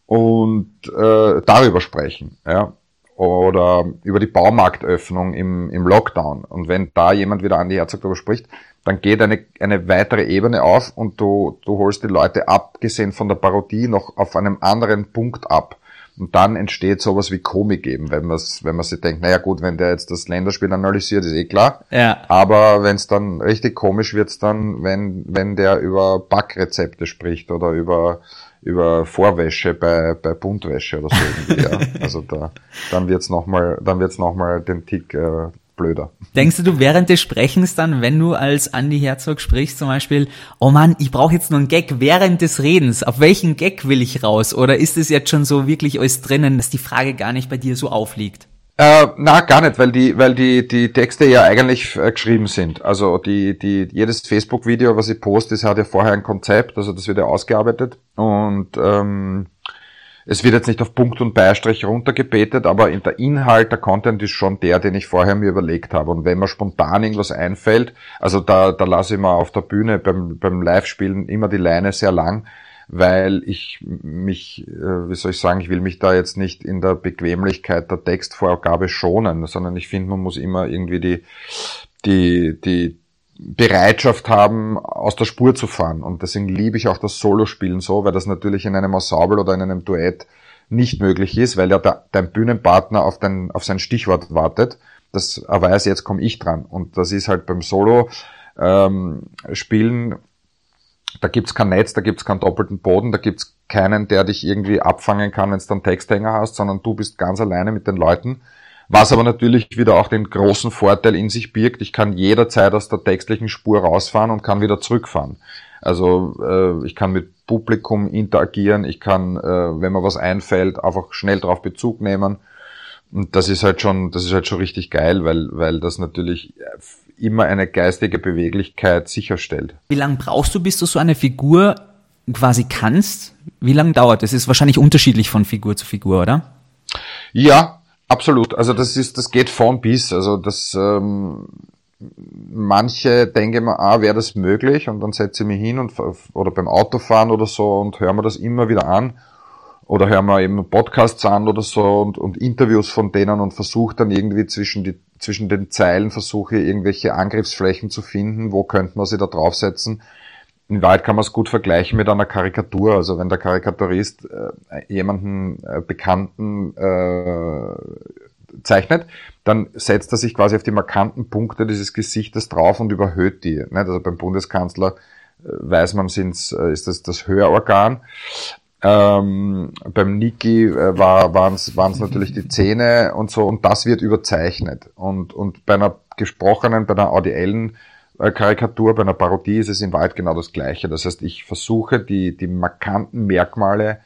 und äh, darüber sprechen. Ja oder über die Baumarktöffnung im, im Lockdown. Und wenn da jemand wieder an die Herzog darüber spricht, dann geht eine, eine weitere Ebene auf und du, du holst die Leute abgesehen von der Parodie noch auf einem anderen Punkt ab. Und dann entsteht sowas wie Komik eben, wenn man wenn man sich denkt, naja gut, wenn der jetzt das Länderspiel analysiert, ist eh klar. Ja. Aber wenn es dann richtig komisch wird's dann, wenn, wenn der über Backrezepte spricht oder über über Vorwäsche bei, bei Buntwäsche oder so irgendwie, ja. Also da, dann wird's nochmal, dann wird's nochmal den Tick äh, blöder. Denkst du, du während des Sprechens dann, wenn du als Andy Herzog sprichst, zum Beispiel, oh Mann, ich brauche jetzt nur einen Gag während des Redens, auf welchen Gag will ich raus? Oder ist es jetzt schon so wirklich alles drinnen, dass die Frage gar nicht bei dir so aufliegt? Äh, na, gar nicht, weil die, weil die, die Texte ja eigentlich äh, geschrieben sind. Also die, die, jedes Facebook-Video, was ich poste, das hat ja vorher ein Konzept, also das wird ja ausgearbeitet und ähm, es wird jetzt nicht auf Punkt und Beistrich runtergebetet, aber in der Inhalt, der Content ist schon der, den ich vorher mir überlegt habe. Und wenn mir spontan irgendwas einfällt, also da, da lasse ich mir auf der Bühne beim, beim Live-Spielen immer die Leine sehr lang, weil ich mich, äh, wie soll ich sagen, ich will mich da jetzt nicht in der Bequemlichkeit der Textvorgabe schonen, sondern ich finde, man muss immer irgendwie die, die, die Bereitschaft haben, aus der Spur zu fahren. Und deswegen liebe ich auch das Solospielen so, weil das natürlich in einem Ensemble oder in einem Duett nicht möglich ist, weil ja dein Bühnenpartner auf, dein, auf sein Stichwort wartet. Das er weiß, jetzt komme ich dran. Und das ist halt beim Solo ähm, Spielen da gibt's kein Netz, da gibt's keinen doppelten Boden, da gibt's keinen, der dich irgendwie abfangen kann, wenn du dann Texthänger hast, sondern du bist ganz alleine mit den Leuten. Was aber natürlich wieder auch den großen Vorteil in sich birgt, ich kann jederzeit aus der textlichen Spur rausfahren und kann wieder zurückfahren. Also äh, ich kann mit Publikum interagieren, ich kann, äh, wenn mir was einfällt, einfach schnell drauf Bezug nehmen. Und das ist halt schon, das ist halt schon richtig geil, weil, weil das natürlich immer eine geistige Beweglichkeit sicherstellt. Wie lange brauchst du, bis du so eine Figur quasi kannst? Wie lange dauert das? Ist wahrscheinlich unterschiedlich von Figur zu Figur, oder? Ja, Absolut. Also das ist, das geht von bis. Also das ähm, manche denken mir, ah, wäre das möglich? Und dann setze ich mich hin und oder beim Autofahren oder so und höre mir das immer wieder an. Oder höre mir eben Podcasts an oder so und, und Interviews von denen und versuche dann irgendwie zwischen, die, zwischen den Zeilen, versuche irgendwelche Angriffsflächen zu finden, wo könnte man sie da draufsetzen. In Wahrheit kann man es gut vergleichen mit einer Karikatur. Also wenn der Karikaturist äh, jemanden äh, Bekannten äh, zeichnet, dann setzt er sich quasi auf die markanten Punkte dieses Gesichtes drauf und überhöht die. Nicht? Also beim Bundeskanzler äh, weiß man, sind's, äh, ist das das Hörorgan. Ähm, beim Niki äh, war, waren es natürlich die Zähne und so und das wird überzeichnet. Und, und bei einer gesprochenen, bei einer audiellen äh, Karikatur, bei einer Parodie ist es in Wahrheit genau das Gleiche. Das heißt, ich versuche die, die markanten Merkmale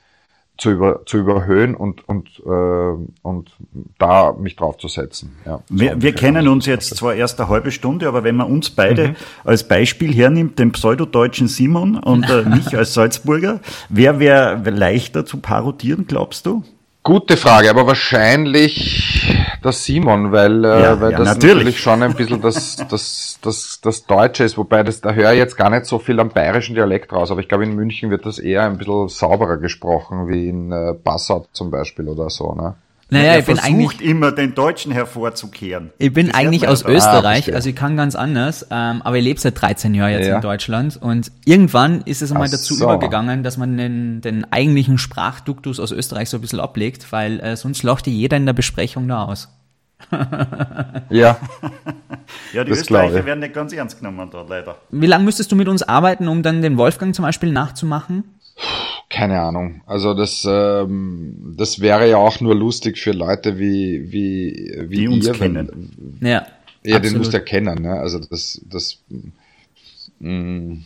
zu, über, zu überhöhen und, und, äh, und da mich draufzusetzen. Ja, wir, wir kennen uns jetzt zwar erst eine halbe Stunde, aber wenn man uns beide mhm. als Beispiel hernimmt, den pseudodeutschen Simon und äh, mich als Salzburger, wer wäre leichter zu parodieren, glaubst du? Gute Frage, aber wahrscheinlich das Simon, weil, äh, ja, weil ja, das natürlich. natürlich. schon ein bisschen das, das, das, das Deutsche ist, wobei das, da höre ich jetzt gar nicht so viel am bayerischen Dialekt raus, aber ich glaube in München wird das eher ein bisschen sauberer gesprochen, wie in äh, Passau zum Beispiel oder so, ne? Naja, er ich bin eigentlich immer den Deutschen hervorzukehren. Ich bin das eigentlich aus Österreich, ah, also ich kann ganz anders, ähm, aber ich lebe seit 13 Jahren jetzt ja. in Deutschland und irgendwann ist es einmal dazu so. übergegangen, dass man den, den eigentlichen Sprachduktus aus Österreich so ein bisschen ablegt, weil äh, sonst lacht jeder in der Besprechung da aus. ja. ja, die das Österreicher werden nicht ganz ernst genommen dort leider. Wie lange müsstest du mit uns arbeiten, um dann den Wolfgang zum Beispiel nachzumachen? Keine Ahnung. Also das, ähm, das wäre ja auch nur lustig für Leute wie, wie, wie Die uns kennen. Wenn, ja. Ja, absolut. den musst du ja kennen, ne? Also das, das, mh, mm,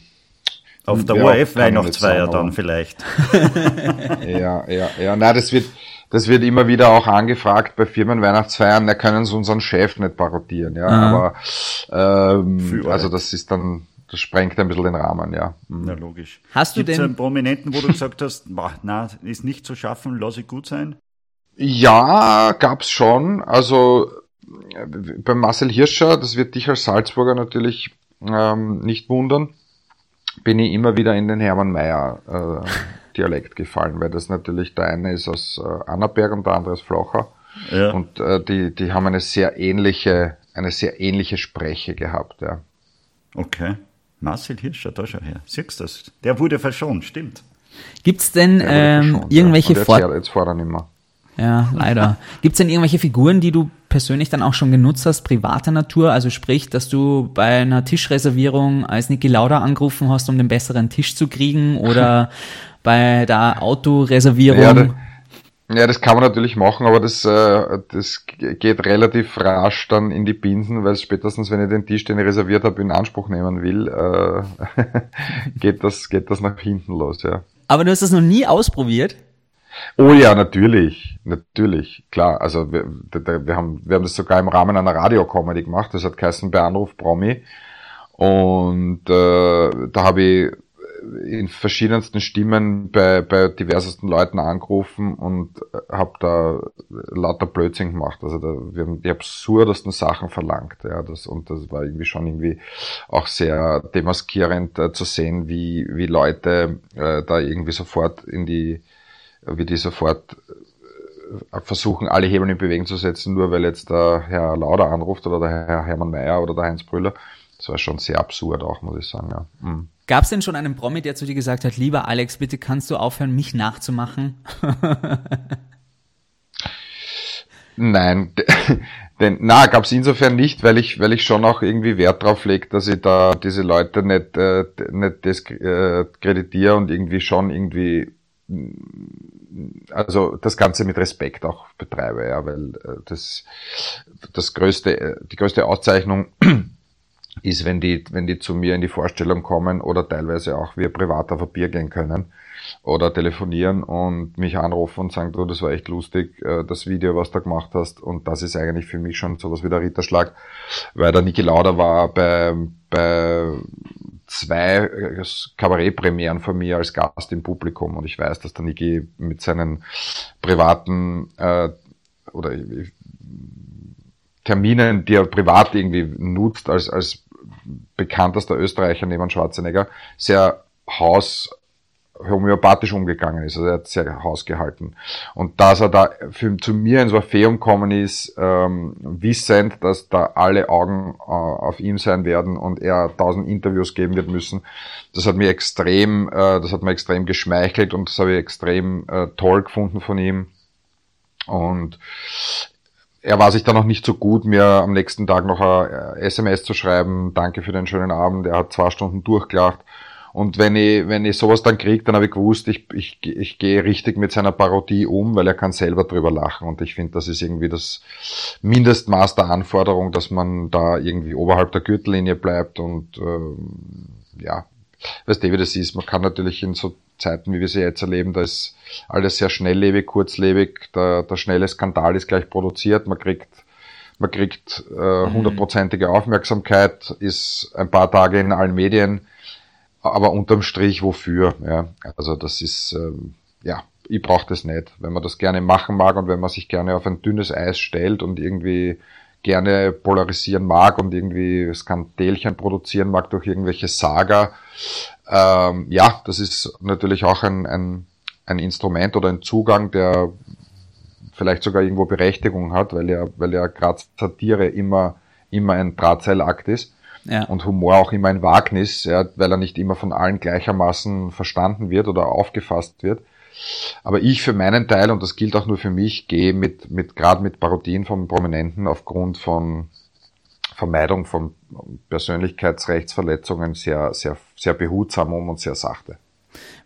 auf der ORF-Weihnachtsfeier dann vielleicht. ja, ja, ja. Na, das wird, das wird immer wieder auch angefragt bei Firmenweihnachtsfeiern, da können sie unseren Chef nicht parodieren, ja. Aha. Aber ähm, also das ist dann das sprengt ein bisschen den Rahmen, ja. Mhm. Na, logisch. Hast du Gibt's denn einen Prominenten, wo du gesagt hast, boah, na, ist nicht zu schaffen, lass ich gut sein? Ja, gab's schon. Also bei Marcel Hirscher, das wird dich als Salzburger natürlich ähm, nicht wundern, bin ich immer wieder in den Hermann Mayer äh, Dialekt gefallen, weil das natürlich der eine ist aus äh, Annaberg und der andere ist Flocher. Ja. Und äh, die, die haben eine sehr ähnliche, eine sehr ähnliche Spreche gehabt, ja. Okay. Marcel Hirscher, da schau her. Siehst du das? Der wurde verschont, stimmt. Gibt's denn ähm, irgendwelche ja. Vor jetzt fordern immer. Ja, leider. Gibt's denn irgendwelche Figuren, die du persönlich dann auch schon genutzt hast, privater Natur? Also sprich, dass du bei einer Tischreservierung als Niki Lauda angerufen hast, um den besseren Tisch zu kriegen oder bei der Autoreservierung? Ja, ja, das kann man natürlich machen, aber das, äh, das geht relativ rasch dann in die Binsen, weil spätestens, wenn ich den Tisch, den ich reserviert habe, in Anspruch nehmen will, äh, geht, das, geht das nach hinten los, ja. Aber du hast das noch nie ausprobiert? Oh ja, natürlich, natürlich, klar. Also wir, wir, haben, wir haben das sogar im Rahmen einer Radiocomedy gemacht. Das hat geheißen bei Anruf Promi. Und äh, da habe ich in verschiedensten Stimmen bei, bei diversesten Leuten angerufen und habe da lauter Blödsinn gemacht. Also da, wir haben die absurdesten Sachen verlangt. Ja, das, und das war irgendwie schon irgendwie auch sehr demaskierend äh, zu sehen, wie, wie Leute äh, da irgendwie sofort in die, wie die sofort äh, versuchen, alle Hebel in Bewegung zu setzen, nur weil jetzt der Herr Lauder anruft oder der Herr Hermann Mayer oder der Heinz Brüller. Das war schon sehr absurd auch, muss ich sagen. Ja. Mhm. Gab es denn schon einen Promi, der zu dir gesagt hat, lieber Alex, bitte kannst du aufhören, mich nachzumachen? Nein, denn na gab es insofern nicht, weil ich, weil ich schon auch irgendwie Wert drauf lege, dass ich da diese Leute nicht, äh, nicht diskreditiere und irgendwie schon irgendwie also das Ganze mit Respekt auch betreibe, ja, weil äh, das das größte, äh, die größte Auszeichnung ist, wenn die, wenn die zu mir in die Vorstellung kommen oder teilweise auch wir privat auf ein Bier gehen können oder telefonieren und mich anrufen und sagen, du, das war echt lustig, äh, das Video, was du gemacht hast. Und das ist eigentlich für mich schon sowas wie der Ritterschlag, weil der Niki Lauda war bei, bei zwei äh, Kabarettpremieren von mir als Gast im Publikum und ich weiß, dass der Niki mit seinen privaten äh, oder Terminen, die er privat irgendwie nutzt, als, als bekanntester Österreicher neben Schwarzenegger, sehr haus homöopathisch umgegangen ist. Also er hat sehr hausgehalten. Und dass er da für, zu mir ins Orpheum gekommen ist, ähm, wissend, dass da alle Augen äh, auf ihm sein werden und er tausend Interviews geben wird müssen, das hat mir extrem, äh, das hat mir extrem geschmeichelt und das habe ich extrem äh, toll gefunden von ihm. Und er war sich da noch nicht so gut, mir am nächsten Tag noch ein SMS zu schreiben, danke für den schönen Abend, er hat zwei Stunden durchgelacht. Und wenn ich, wenn ich sowas dann kriege, dann habe ich gewusst, ich, ich, ich gehe richtig mit seiner Parodie um, weil er kann selber drüber lachen. Und ich finde, das ist irgendwie das Mindestmaß der Anforderung, dass man da irgendwie oberhalb der Gürtellinie bleibt und äh, ja, weißt du, wie das ist. Man kann natürlich in so Zeiten, wie wir sie jetzt erleben, da ist alles sehr schnelllebig, kurzlebig, der, der schnelle Skandal ist gleich produziert, man kriegt man kriegt äh, mhm. hundertprozentige Aufmerksamkeit, ist ein paar Tage in allen Medien aber unterm Strich wofür? Ja, also das ist ähm, ja, ich brauche das nicht. Wenn man das gerne machen mag und wenn man sich gerne auf ein dünnes Eis stellt und irgendwie gerne polarisieren mag und irgendwie Skandälchen produzieren mag durch irgendwelche Saga, ähm, ja, das ist natürlich auch ein, ein, ein Instrument oder ein Zugang, der vielleicht sogar irgendwo Berechtigung hat, weil ja, weil ja gerade Satire immer, immer ein Drahtseilakt ist ja. und Humor auch immer ein Wagnis, ja, weil er nicht immer von allen gleichermaßen verstanden wird oder aufgefasst wird. Aber ich für meinen Teil, und das gilt auch nur für mich, gehe mit, mit gerade mit Parodien von Prominenten aufgrund von Vermeidung von Persönlichkeitsrechtsverletzungen sehr, sehr, sehr behutsam um und sehr sachte.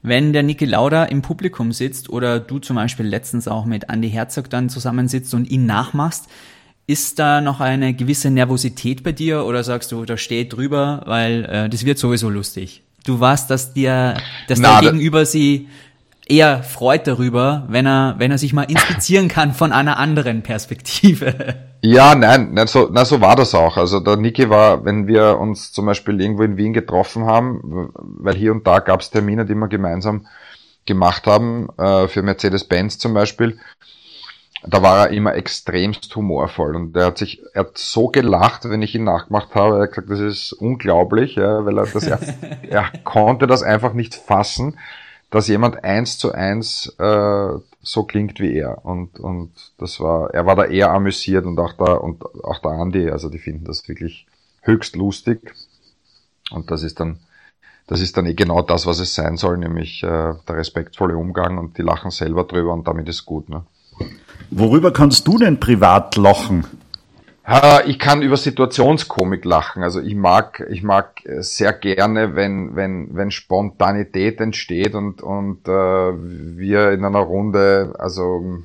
Wenn der Niki Lauda im Publikum sitzt oder du zum Beispiel letztens auch mit Andy Herzog dann zusammensitzt und ihn nachmachst, ist da noch eine gewisse Nervosität bei dir oder sagst du, da steht drüber, weil äh, das wird sowieso lustig? Du warst, dass dir, dass Na, der Gegenüber sie eher freut darüber, wenn er, wenn er sich mal inspizieren kann von einer anderen Perspektive. Ja, nein, nein so, nein, so war das auch. Also der Niki war, wenn wir uns zum Beispiel irgendwo in Wien getroffen haben, weil hier und da gab es Termine, die wir gemeinsam gemacht haben, äh, für Mercedes-Benz zum Beispiel, da war er immer extremst humorvoll und er hat sich, er hat so gelacht, wenn ich ihn nachgemacht habe, er hat gesagt, das ist unglaublich, ja, weil er das, er, er konnte das einfach nicht fassen, dass jemand eins zu eins äh, so klingt wie er und und das war, er war da eher amüsiert und auch da und auch der Andi, also die finden das wirklich höchst lustig und das ist dann das ist dann eh genau das, was es sein soll, nämlich äh, der respektvolle Umgang und die lachen selber drüber und damit ist gut. Ne? Worüber kannst du denn privat lachen? Ich kann über Situationskomik lachen. Also ich mag, ich mag sehr gerne, wenn, wenn, wenn Spontanität entsteht und, und äh, wir in einer Runde, also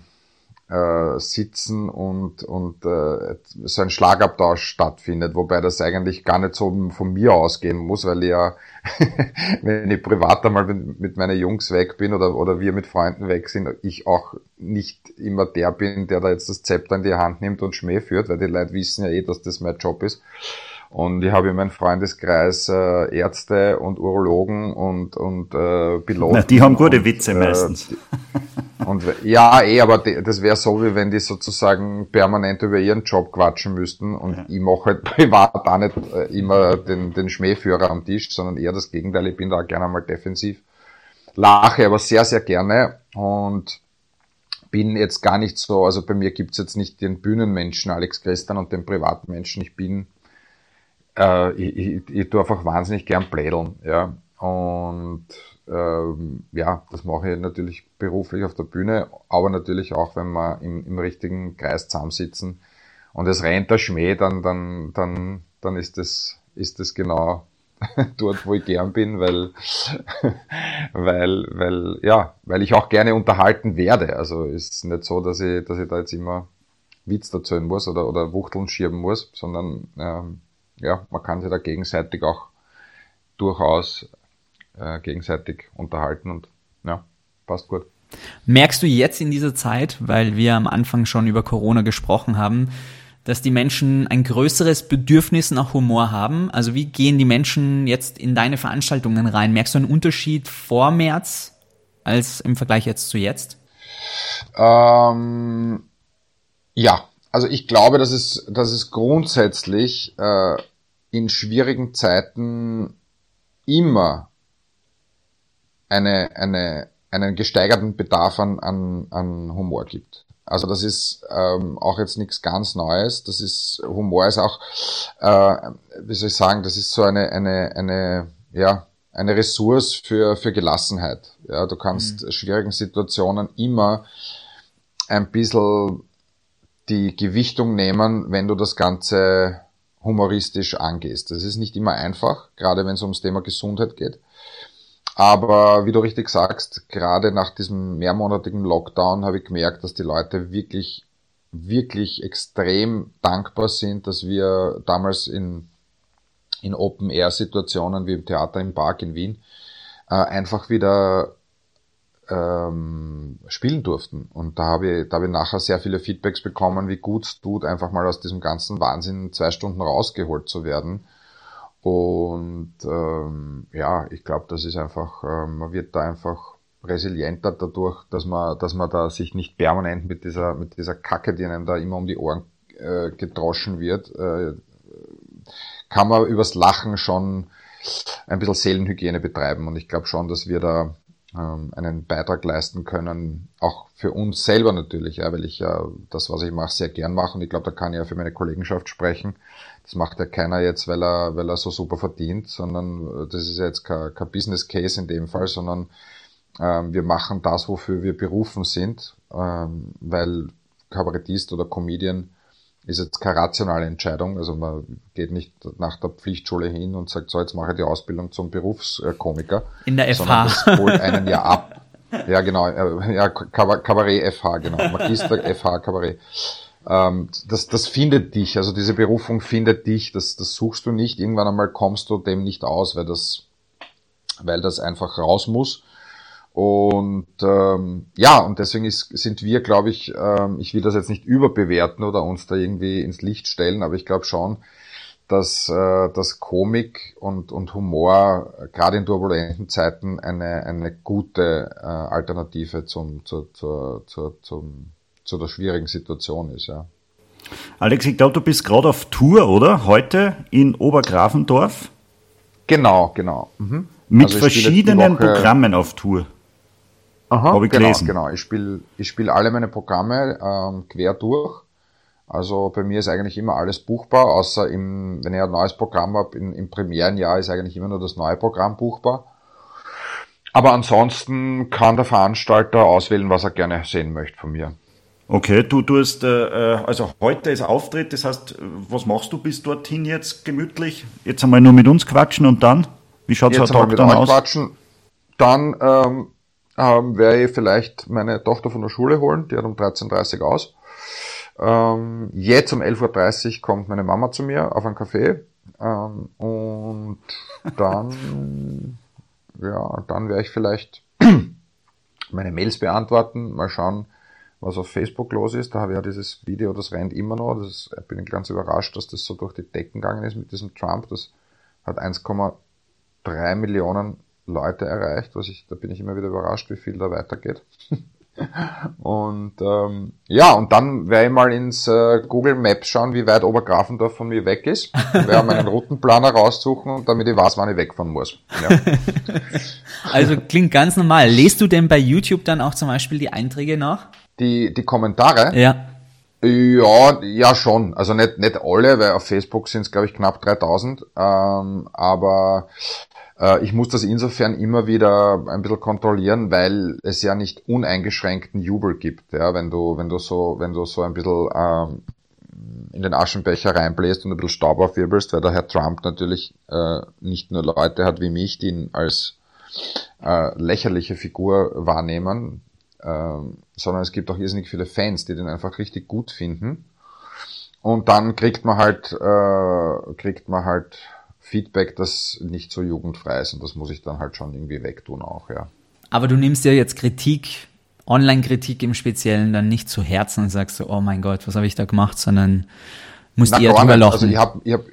äh, sitzen und, und äh, so ein Schlagabtausch stattfindet, wobei das eigentlich gar nicht so von mir ausgehen muss, weil ich ja, wenn ich privat einmal mit, mit meinen Jungs weg bin oder, oder wir mit Freunden weg sind, ich auch nicht immer der bin, der da jetzt das Zepter in die Hand nimmt und Schmäh führt, weil die Leute wissen ja eh, dass das mein Job ist. Und ich habe in meinem Freundeskreis äh, Ärzte und Urologen und, und äh, Piloten. Na, die haben gute und, Witze äh, meistens. und ja, eh, aber die, das wäre so, wie wenn die sozusagen permanent über ihren Job quatschen müssten. Und ja. ich mache halt privat auch nicht äh, immer den, den Schmähführer am Tisch, sondern eher das Gegenteil. Ich bin da gerne mal defensiv. Lache aber sehr, sehr gerne und bin jetzt gar nicht so, also bei mir gibt's jetzt nicht den Bühnenmenschen Alex Christian und den Privatmenschen. Ich bin äh, ich, ich, ich tue einfach wahnsinnig gern plädeln, ja. Und ähm, ja, das mache ich natürlich beruflich auf der Bühne, aber natürlich auch, wenn wir im, im richtigen Kreis zusammensitzen und es rennt der Schmäh, dann, dann, dann, dann ist das, ist das genau dort, wo ich gern bin, weil, weil, weil, ja, weil ich auch gerne unterhalten werde. Also ist nicht so, dass ich, dass ich da jetzt immer Witz erzählen muss oder, oder Wuchteln schieben muss, sondern ähm, ja, man kann sich da gegenseitig auch durchaus äh, gegenseitig unterhalten und ja, passt gut. Merkst du jetzt in dieser Zeit, weil wir am Anfang schon über Corona gesprochen haben, dass die Menschen ein größeres Bedürfnis nach Humor haben? Also wie gehen die Menschen jetzt in deine Veranstaltungen rein? Merkst du einen Unterschied vor März als im Vergleich jetzt zu jetzt? Ähm, ja, also ich glaube, dass es, dass es grundsätzlich äh, in schwierigen Zeiten immer eine, eine, einen gesteigerten Bedarf an, an, an Humor gibt. Also das ist ähm, auch jetzt nichts ganz Neues. Das ist Humor ist auch, äh, wie soll ich sagen, das ist so eine eine eine ja eine Ressource für für Gelassenheit. Ja, du kannst mhm. schwierigen Situationen immer ein bisschen die Gewichtung nehmen, wenn du das Ganze humoristisch angehst. Das ist nicht immer einfach, gerade wenn es ums Thema Gesundheit geht. Aber wie du richtig sagst, gerade nach diesem mehrmonatigen Lockdown habe ich gemerkt, dass die Leute wirklich, wirklich extrem dankbar sind, dass wir damals in, in Open-Air-Situationen wie im Theater im Park in Wien äh, einfach wieder ähm, spielen durften. Und da habe ich, da ich nachher sehr viele Feedbacks bekommen, wie gut es tut, einfach mal aus diesem ganzen Wahnsinn zwei Stunden rausgeholt zu werden und ähm, ja, ich glaube, das ist einfach, ähm, man wird da einfach resilienter dadurch, dass man, dass man da sich nicht permanent mit dieser, mit dieser Kacke, die einem da immer um die Ohren äh, gedroschen wird, äh, kann man übers Lachen schon ein bisschen Seelenhygiene betreiben. Und ich glaube schon, dass wir da ähm, einen Beitrag leisten können, auch für uns selber natürlich, ja, weil ich ja das, was ich mache, sehr gern mache. Und ich glaube, da kann ich ja für meine Kollegenschaft sprechen das macht ja keiner jetzt, weil er, weil er so super verdient, sondern äh, das ist ja jetzt kein, kein Business Case in dem Fall, sondern ähm, wir machen das, wofür wir berufen sind, ähm, weil Kabarettist oder Comedian ist jetzt keine rationale Entscheidung. Also man geht nicht nach der Pflichtschule hin und sagt, so jetzt mache ich die Ausbildung zum Berufskomiker. In der FH. Das holt einen ja ab. Ja, genau. Äh, ja, Kabarett FH, genau. Magister FH Kabarett ähm, das, das findet dich, also diese Berufung findet dich, das, das suchst du nicht. Irgendwann einmal kommst du dem nicht aus, weil das, weil das einfach raus muss. Und ähm, ja, und deswegen ist, sind wir, glaube ich, ähm, ich will das jetzt nicht überbewerten oder uns da irgendwie ins Licht stellen, aber ich glaube schon, dass, äh, dass Komik und, und Humor äh, gerade in turbulenten Zeiten eine, eine gute äh, Alternative zum, zur, zur, zur, zum zu der schwierigen Situation ist, ja. Alex, ich glaube, du bist gerade auf Tour, oder? Heute in Obergrafendorf? Genau, genau. Mhm. Mit also verschiedenen Programmen auf Tour. Aha, Habe ich genau, gelesen. Genau, ich spiele ich spiel alle meine Programme ähm, quer durch. Also bei mir ist eigentlich immer alles buchbar, außer im, wenn ich ein neues Programm habe, im Premierenjahr ist eigentlich immer nur das neue Programm buchbar. Aber ansonsten kann der Veranstalter auswählen, was er gerne sehen möchte von mir. Okay, du tust, äh, äh, also heute ist Auftritt, das heißt, was machst du bis dorthin jetzt gemütlich? Jetzt einmal nur mit uns quatschen und dann? Wie schaut so ein Tag dann aus? Quatschen. Dann ähm, ähm, werde ich vielleicht meine Tochter von der Schule holen, die hat um 13.30 Uhr aus. Ähm, jetzt um 11.30 Uhr kommt meine Mama zu mir auf ein Café ähm, und dann, ja, dann werde ich vielleicht meine Mails beantworten, mal schauen, was auf Facebook los ist. Da habe ich ja dieses Video, das rennt immer noch. Das ist, ich bin ganz überrascht, dass das so durch die Decken gegangen ist mit diesem Trump. Das hat 1,3 Millionen Leute erreicht, was ich, da bin ich immer wieder überrascht, wie viel da weitergeht. und ähm, ja, und dann werde ich mal ins äh, Google Maps schauen, wie weit Obergrafendorf von mir weg ist. Werde meinen Routenplaner raussuchen, und damit ich weiß, wann ich wegfahren muss. Ja. also klingt ganz normal. Lest du denn bei YouTube dann auch zum Beispiel die Einträge nach? die, die Kommentare. Ja. Ja, ja schon. Also nicht, nicht alle, weil auf Facebook sind es, glaube ich, knapp 3000. Ähm, aber ich muss das insofern immer wieder ein bisschen kontrollieren, weil es ja nicht uneingeschränkten Jubel gibt. Ja, wenn du, wenn du so, wenn du so ein bisschen ähm, in den Aschenbecher reinbläst und ein bisschen Staub aufwirbelst, weil der Herr Trump natürlich äh, nicht nur Leute hat wie mich, die ihn als äh, lächerliche Figur wahrnehmen, ähm, sondern es gibt auch irrsinnig viele Fans, die den einfach richtig gut finden. Und dann kriegt man halt, äh, kriegt man halt Feedback, das nicht so jugendfrei ist und das muss ich dann halt schon irgendwie wegtun auch, ja. Aber du nimmst ja jetzt Kritik, Online-Kritik im Speziellen, dann nicht zu Herzen und sagst so, oh mein Gott, was habe ich da gemacht, sondern musst eher drüber lachen. Also ich habe ich hab,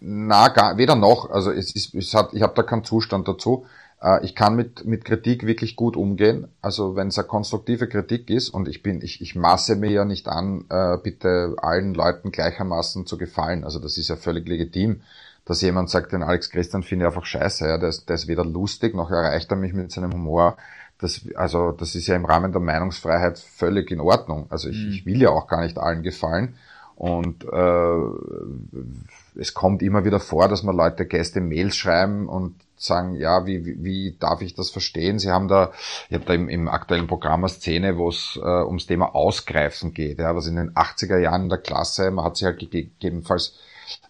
na, gar, weder noch, also es ist, es hat, ich habe da keinen Zustand dazu. Äh, ich kann mit, mit Kritik wirklich gut umgehen. Also wenn es eine konstruktive Kritik ist und ich bin, ich, ich maße mir ja nicht an, äh, bitte allen Leuten gleichermaßen zu gefallen. Also das ist ja völlig legitim, dass jemand sagt, den Alex Christian finde ich einfach scheiße. Ja, der, ist, der ist weder lustig, noch erreicht er mich mit seinem Humor. Das, also das ist ja im Rahmen der Meinungsfreiheit völlig in Ordnung. Also ich, mhm. ich will ja auch gar nicht allen gefallen. Und äh, es kommt immer wieder vor, dass man Leute Gäste Mails schreiben und sagen, ja, wie, wie, wie darf ich das verstehen? Sie haben da, ich habe da im, im aktuellen Programm eine Szene, wo es äh, ums Thema Ausgreifen geht, ja, was in den 80er Jahren in der Klasse, man hat sich halt gegebenenfalls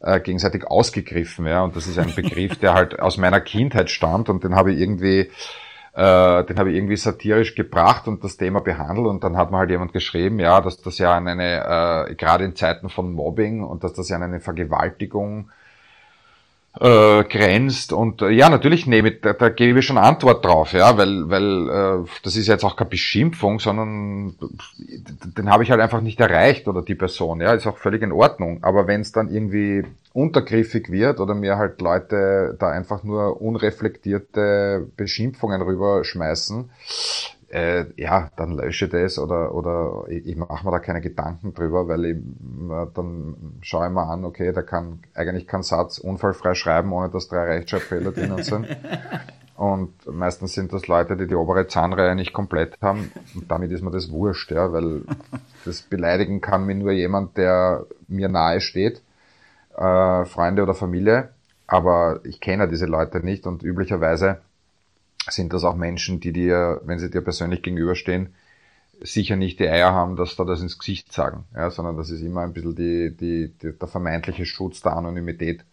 äh, gegenseitig ausgegriffen, ja, und das ist ein Begriff, der halt aus meiner Kindheit stammt und den habe ich irgendwie äh, den habe ich irgendwie satirisch gebracht und das Thema behandelt. Und dann hat mir halt jemand geschrieben, ja, dass das ja an eine, äh, gerade in Zeiten von Mobbing und dass das ja an eine Vergewaltigung äh, grenzt und äh, ja natürlich nehme da, da gebe ich schon Antwort drauf ja weil weil äh, das ist jetzt auch keine Beschimpfung sondern den habe ich halt einfach nicht erreicht oder die Person ja ist auch völlig in Ordnung. Aber wenn es dann irgendwie untergriffig wird oder mir halt Leute da einfach nur unreflektierte Beschimpfungen rüberschmeißen äh, ja, dann lösche das oder, oder ich, ich mache mir da keine Gedanken drüber, weil ich, dann schaue ich mir an, okay, der kann eigentlich keinen Satz unfallfrei schreiben, ohne dass drei Rechtschreibfehler drinnen sind. Und meistens sind das Leute, die die obere Zahnreihe nicht komplett haben. Und damit ist mir das wurscht, ja, weil das beleidigen kann mir nur jemand, der mir nahe steht, äh, Freunde oder Familie. Aber ich kenne diese Leute nicht und üblicherweise sind das auch Menschen, die dir, wenn sie dir persönlich gegenüberstehen, sicher nicht die Eier haben, dass da das ins Gesicht sagen, ja, sondern das ist immer ein bisschen die, die, die, der vermeintliche Schutz der Anonymität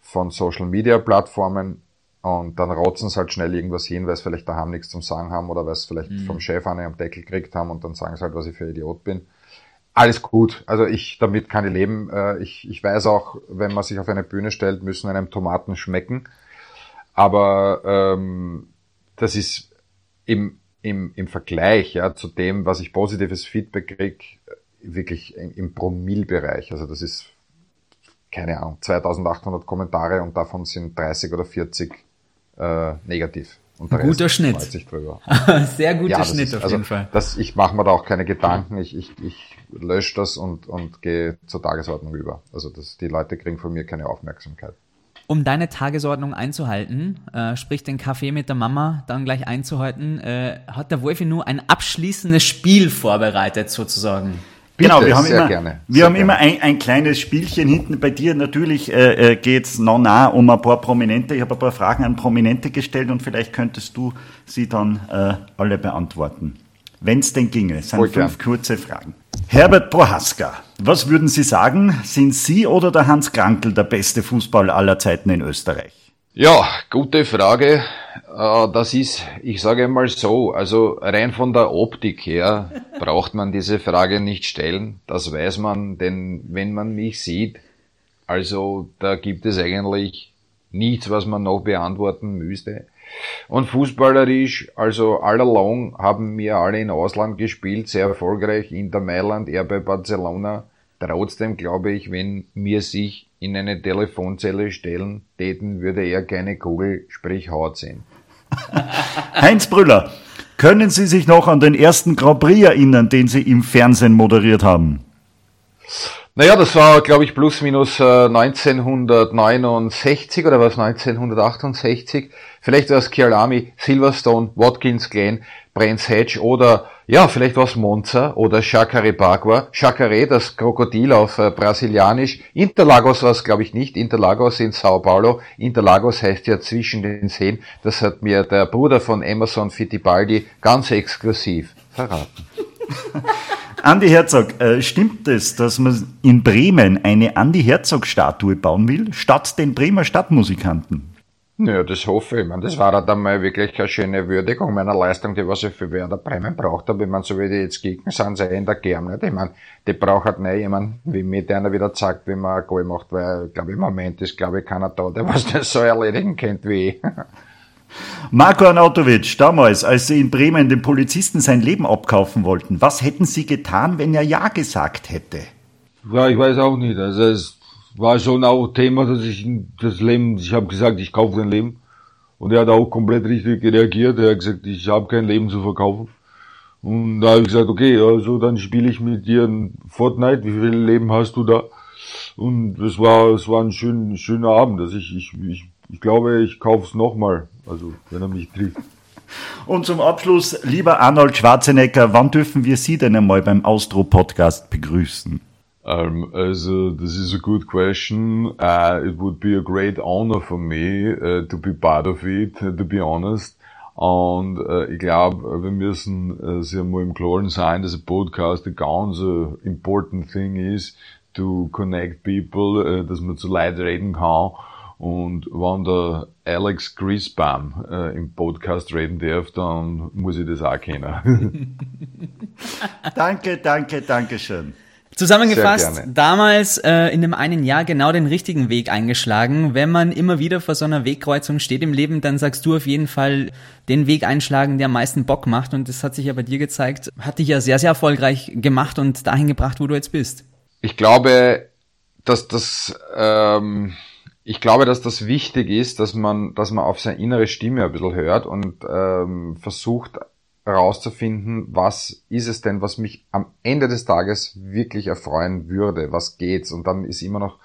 von Social Media Plattformen und dann rotzen sie halt schnell irgendwas hin, weil sie vielleicht daheim nichts zum Sagen haben oder weil sie vielleicht mhm. vom Chef eine am Deckel gekriegt haben und dann sagen sie halt, was ich für ein Idiot bin. Alles gut. Also ich, damit kann ich leben. Äh, ich, ich weiß auch, wenn man sich auf eine Bühne stellt, müssen einem Tomaten schmecken. Aber ähm, das ist im, im, im Vergleich ja, zu dem, was ich positives Feedback kriege, wirklich im, im Promillbereich. Also das ist, keine Ahnung, 2800 Kommentare und davon sind 30 oder 40 äh, negativ. Und der guter Rest Schnitt. Sehr guter ja, Schnitt ist, auf also, jeden Fall. Das, ich mache mir da auch keine Gedanken. Ich, ich, ich lösche das und, und gehe zur Tagesordnung über. Also das, die Leute kriegen von mir keine Aufmerksamkeit um deine Tagesordnung einzuhalten, äh, sprich den Kaffee mit der Mama dann gleich einzuhalten, äh, hat der Wolfi nur ein abschließendes Spiel vorbereitet sozusagen. Genau, wir haben immer, gerne, wir haben gerne. immer ein, ein kleines Spielchen hinten. Bei dir natürlich äh, äh geht es noch nah um ein paar Prominente. Ich habe ein paar Fragen an Prominente gestellt und vielleicht könntest du sie dann äh, alle beantworten. Wenn es denn ginge. Es sind fünf gern. kurze Fragen. Herbert Prohaska, was würden Sie sagen? Sind Sie oder der Hans Krankel der beste Fußball aller Zeiten in Österreich? Ja, gute Frage. Äh, das ist, ich sage mal so, also rein von der Optik her braucht man diese Frage nicht stellen. Das weiß man, denn wenn man mich sieht, also da gibt es eigentlich nichts, was man noch beantworten müsste. Und fußballerisch, also all along haben wir alle in Ausland gespielt, sehr erfolgreich, Inter Mailand, er bei Barcelona. Trotzdem glaube ich, wenn wir sich in eine Telefonzelle stellen täten, würde er keine Kugel, sprich Haut sehen. Heinz Brüller, können Sie sich noch an den ersten Grand Prix erinnern, den Sie im Fernsehen moderiert haben? Naja, das war, glaube ich, plus minus äh, 1969 oder was 1968. Vielleicht war es Kialami, Silverstone, Watkins Glen, Brands Hedge oder ja, vielleicht war es Monza oder Chacarepagua. Chacare, das Krokodil auf äh, Brasilianisch. Interlagos war es, glaube ich, nicht. Interlagos in Sao Paulo. Interlagos heißt ja zwischen den Seen. Das hat mir der Bruder von Emerson Fittipaldi ganz exklusiv verraten. Andi Herzog, äh, stimmt es, dass man in Bremen eine Andi Herzog-Statue bauen will, statt den Bremer Stadtmusikanten? Ja, das hoffe ich. ich meine, das war halt einmal wirklich eine schöne Würdigung meiner Leistung, die was ich für Werder Bremen braucht habe. Ich meine, so wie die jetzt gegen sind, sie in der Germ nicht. Ich meine, die braucht halt nicht jemand, wie mir der einer wieder sagt, wie man ein Goal macht, weil, glaube ich, im Moment ist, glaube ich, keiner da, der was das so erledigen kennt wie ich. Marco Arnautovic, damals, als Sie in Bremen den Polizisten sein Leben abkaufen wollten, was hätten Sie getan, wenn er Ja gesagt hätte? Ja, ich weiß auch nicht. Also es war schon auch Thema, dass ich das Leben, ich habe gesagt, ich kaufe ein Leben. Und er hat auch komplett richtig reagiert. Er hat gesagt, ich habe kein Leben zu verkaufen. Und da habe ich gesagt, okay, also dann spiele ich mit dir ein Fortnite. Wie viel Leben hast du da? Und es war, es war ein schön, schöner Abend. Also ich, ich, ich, ich glaube, ich kaufe es nochmal. Also, wenn er mich trifft. Und zum Abschluss, lieber Arnold Schwarzenegger, wann dürfen wir Sie denn einmal beim Austro-Podcast begrüßen? Um, also, this is a good question. Uh, it would be a great honor for me uh, to be part of it, to be honest. Und äh, ich glaube, wir müssen äh, sich einmal im Klaren sein, dass ein Podcast ein ganz important thing ist, to connect people, äh, dass man zu Leuten reden kann. Und wenn der Alex Grisbam äh, im Podcast reden darf, dann muss ich das auch kennen. danke, danke, danke schön. Zusammengefasst, damals äh, in dem einen Jahr genau den richtigen Weg eingeschlagen. Wenn man immer wieder vor so einer Wegkreuzung steht im Leben, dann sagst du auf jeden Fall den Weg einschlagen, der am meisten Bock macht. Und das hat sich ja bei dir gezeigt, hat dich ja sehr, sehr erfolgreich gemacht und dahin gebracht, wo du jetzt bist. Ich glaube, dass das, ähm, ich glaube, dass das wichtig ist, dass man, dass man auf seine innere Stimme ein bisschen hört und ähm, versucht herauszufinden, was ist es denn, was mich am Ende des Tages wirklich erfreuen würde, was geht's? Und dann ist immer noch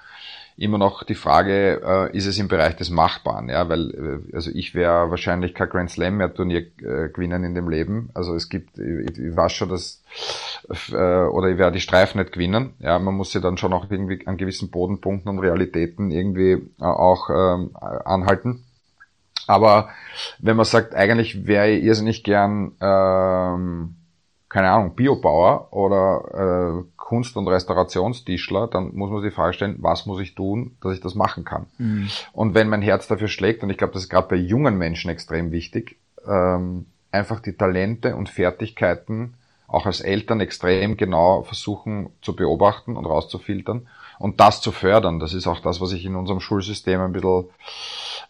immer noch die Frage, äh, ist es im Bereich des Machbaren, ja, weil äh, also ich wäre wahrscheinlich kein Grand Slam mehr Turnier äh, gewinnen in dem Leben, also es gibt, ich, ich weiß schon, dass äh, oder ich werde die Streifen nicht gewinnen, ja, man muss ja dann schon auch irgendwie an gewissen Bodenpunkten und Realitäten irgendwie äh, auch ähm, anhalten. Aber wenn man sagt, eigentlich wäre ich irrsinnig gern, ähm, keine Ahnung, Biobauer oder äh, Kunst- und Restaurationstischler, dann muss man sich die Frage stellen, was muss ich tun, dass ich das machen kann. Mhm. Und wenn mein Herz dafür schlägt, und ich glaube, das ist gerade bei jungen Menschen extrem wichtig, ähm, einfach die Talente und Fertigkeiten auch als Eltern extrem genau versuchen zu beobachten und rauszufiltern und das zu fördern. Das ist auch das, was ich in unserem Schulsystem ein bisschen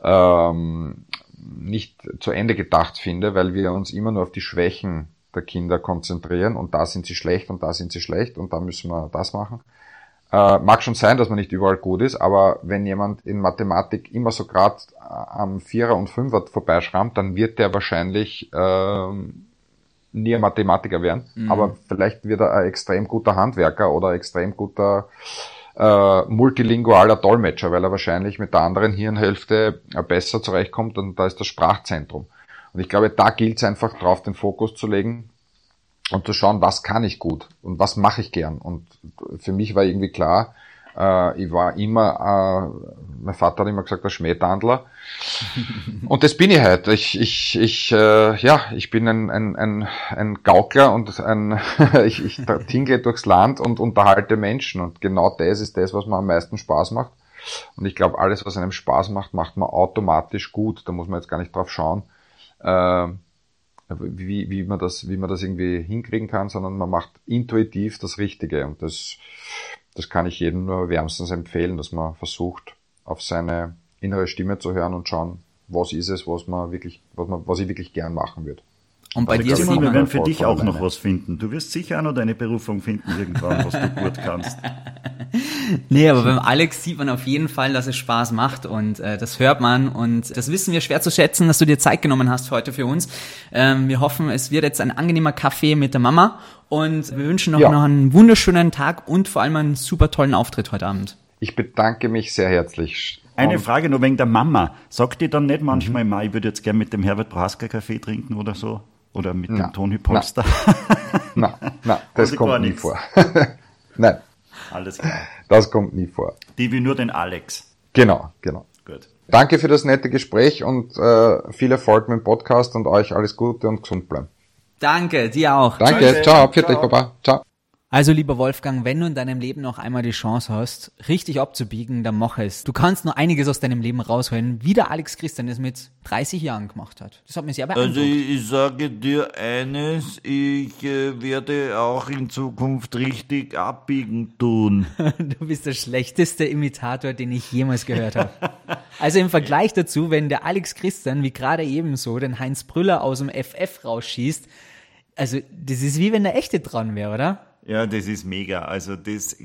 ähm, nicht zu Ende gedacht finde, weil wir uns immer nur auf die Schwächen der Kinder konzentrieren und da sind sie schlecht und da sind sie schlecht und da müssen wir das machen. Äh, mag schon sein, dass man nicht überall gut ist, aber wenn jemand in Mathematik immer so gerade äh, am Vierer und Fünfer vorbeischrammt, dann wird der wahrscheinlich äh, nie ein Mathematiker werden, mhm. aber vielleicht wird er ein extrem guter Handwerker oder extrem guter äh, multilingualer Dolmetscher, weil er wahrscheinlich mit der anderen Hirnhälfte äh, besser zurechtkommt und da ist das Sprachzentrum. Und ich glaube, da gilt es einfach drauf, den Fokus zu legen und zu schauen, was kann ich gut und was mache ich gern. Und für mich war irgendwie klar, äh, ich war immer, äh, mein Vater hat immer gesagt, der Schmähtandler. und das bin ich halt. Ich, ich, ich, äh, ja, ich bin ein, ein, ein, ein Gaukler und ein, ich, ich tingle durchs Land und unterhalte Menschen. Und genau das ist das, was mir am meisten Spaß macht. Und ich glaube, alles, was einem Spaß macht, macht man automatisch gut. Da muss man jetzt gar nicht drauf schauen, äh, wie, wie, man das, wie man das irgendwie hinkriegen kann, sondern man macht intuitiv das Richtige. Und das, das kann ich jedem nur wärmstens empfehlen, dass man versucht, auf seine innere Stimme zu hören und schauen, was ist es, was man wirklich, was man, was ich wirklich gern machen würde. Und bei dir, Simon, wir werden für dich auch noch was finden. Du wirst sicher auch noch deine Berufung finden irgendwann, was du gut kannst. nee, aber beim Alex sieht man auf jeden Fall, dass es Spaß macht und äh, das hört man und das wissen wir schwer zu schätzen, dass du dir Zeit genommen hast heute für uns. Ähm, wir hoffen, es wird jetzt ein angenehmer Kaffee mit der Mama und wir wünschen noch, ja. noch einen wunderschönen Tag und vor allem einen super tollen Auftritt heute Abend. Ich bedanke mich sehr herzlich. Eine Frage nur wegen der Mama. Sagt ihr dann nicht manchmal, mhm. ich würde jetzt gerne mit dem Herbert Brasker Kaffee trinken oder so? Oder mit na, dem Tony Polster? Nein, nein, das kommt nie nichts. vor. nein. Alles klar. Das kommt nie vor. Die wie nur den Alex. Genau, genau. Gut. Danke für das nette Gespräch und äh, viel Erfolg mit dem Podcast und euch alles Gute und gesund bleiben. Danke, dir auch. Danke, Danke. ciao, für dich, Papa. Ciao. Also lieber Wolfgang, wenn du in deinem Leben noch einmal die Chance hast, richtig abzubiegen, dann mach es. Du kannst nur einiges aus deinem Leben rausholen, wie der Alex Christian es mit 30 Jahren gemacht hat. Das hat mich sehr beeindruckt. Also ich, ich sage dir eines, ich äh, werde auch in Zukunft richtig abbiegen tun. du bist der schlechteste Imitator, den ich jemals gehört habe. also im Vergleich dazu, wenn der Alex Christian wie gerade ebenso den Heinz Brüller aus dem FF rausschießt, also das ist wie wenn der echte dran wäre, oder? Ja, das ist mega. Also das,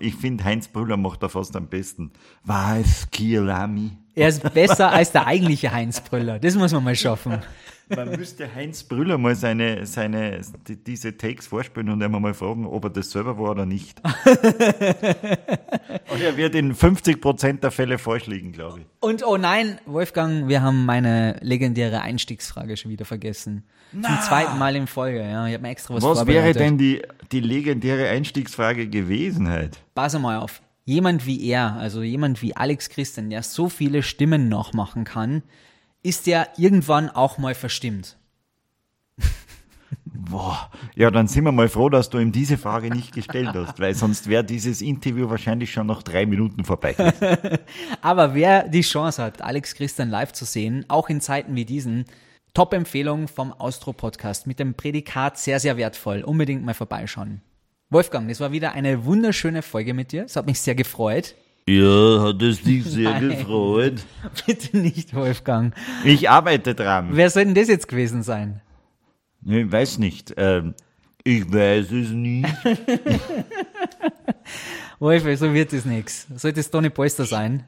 ich finde Heinz Brüller macht da fast am besten. Was, Kielami? Er ist besser als der eigentliche Heinz Brüller. Das muss man mal schaffen. Man müsste Heinz Brüller mal seine, seine, die, diese Takes vorspielen und einmal mal fragen, ob er das selber war oder nicht. und er wird in 50 Prozent der Fälle falsch liegen, glaube ich. Und oh nein, Wolfgang, wir haben meine legendäre Einstiegsfrage schon wieder vergessen. Zum zweiten Mal in Folge, ja. Ich habe mir extra was, Was wäre denn die, die legendäre Einstiegsfrage gewesen halt? Pass mal auf. Jemand wie er, also jemand wie Alex Christian, der so viele Stimmen nachmachen kann, ist der irgendwann auch mal verstimmt. Boah, ja, dann sind wir mal froh, dass du ihm diese Frage nicht gestellt hast, weil sonst wäre dieses Interview wahrscheinlich schon nach drei Minuten vorbei. Aber wer die Chance hat, Alex Christian live zu sehen, auch in Zeiten wie diesen, Top-Empfehlung vom Austro-Podcast mit dem Prädikat sehr, sehr wertvoll. Unbedingt mal vorbeischauen. Wolfgang, das war wieder eine wunderschöne Folge mit dir. Es hat mich sehr gefreut. Ja, hat es dich sehr Nein. gefreut. Bitte nicht, Wolfgang. Ich arbeite dran. Wer soll denn das jetzt gewesen sein? Ich weiß nicht. Ähm, ich weiß es nicht. Wolf, so wird es nix. Sollte es Tony Polster sein?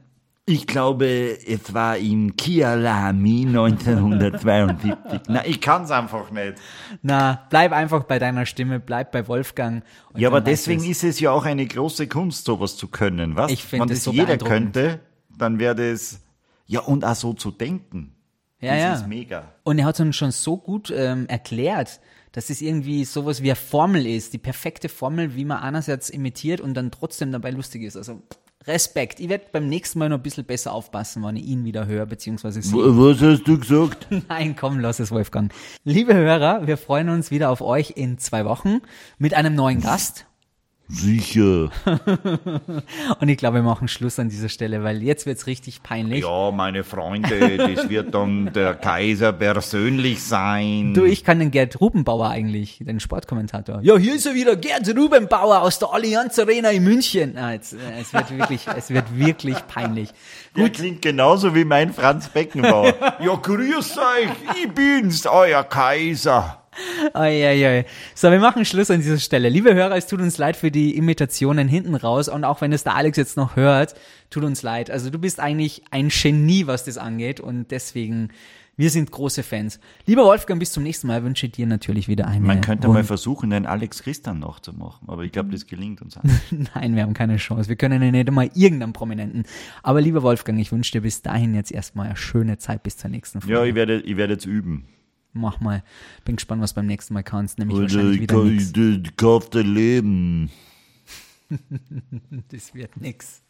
Ich glaube, es war in Kialami 1972. Na, ich kann's einfach nicht. Na, bleib einfach bei deiner Stimme, bleib bei Wolfgang. Ja, aber deswegen es. ist es ja auch eine große Kunst, sowas zu können, was? Ich find Wenn es das so jeder könnte, dann wäre das, ja, und auch so zu denken. Ja, das ja. ist mega. Und er hat uns schon so gut ähm, erklärt, dass es irgendwie sowas wie eine Formel ist, die perfekte Formel, wie man einerseits imitiert und dann trotzdem dabei lustig ist. Also Respekt. Ich werde beim nächsten Mal noch ein bisschen besser aufpassen, wenn ich ihn wieder höre, beziehungsweise sie. Was hast du gesagt? Nein, komm, lass es, Wolfgang. Liebe Hörer, wir freuen uns wieder auf euch in zwei Wochen mit einem neuen Gast. Sicher. Und ich glaube, wir machen Schluss an dieser Stelle, weil jetzt wird's richtig peinlich. Ja, meine Freunde, das wird dann der Kaiser persönlich sein. Du, ich kann den Gerd Rubenbauer eigentlich, den Sportkommentator. Ja, hier ist er wieder, Gerd Rubenbauer aus der Allianz Arena in München. Ah, jetzt, äh, es wird wirklich, es wird wirklich peinlich. Der klingt genauso wie mein Franz Beckenbauer. ja, grüß euch, ich bin's, euer Kaiser. Eieiei. So, wir machen Schluss an dieser Stelle. Liebe Hörer, es tut uns leid für die Imitationen hinten raus und auch wenn es der Alex jetzt noch hört, tut uns leid. Also du bist eigentlich ein Genie, was das angeht und deswegen, wir sind große Fans. Lieber Wolfgang, bis zum nächsten Mal wünsche ich dir natürlich wieder eine Man könnte mal versuchen, den Alex Christian nachzumachen, aber ich glaube, das gelingt uns nicht. Nein, wir haben keine Chance. Wir können ja nicht einmal irgendeinen Prominenten. Aber lieber Wolfgang, ich wünsche dir bis dahin jetzt erstmal eine schöne Zeit bis zur nächsten Folge. Ja, ich werde, ich werde jetzt üben. Mach mal. Bin gespannt, was beim nächsten Mal kannst. Nämlich Oder wahrscheinlich ich, wieder ich, ich kauf dein Leben. Das wird nix.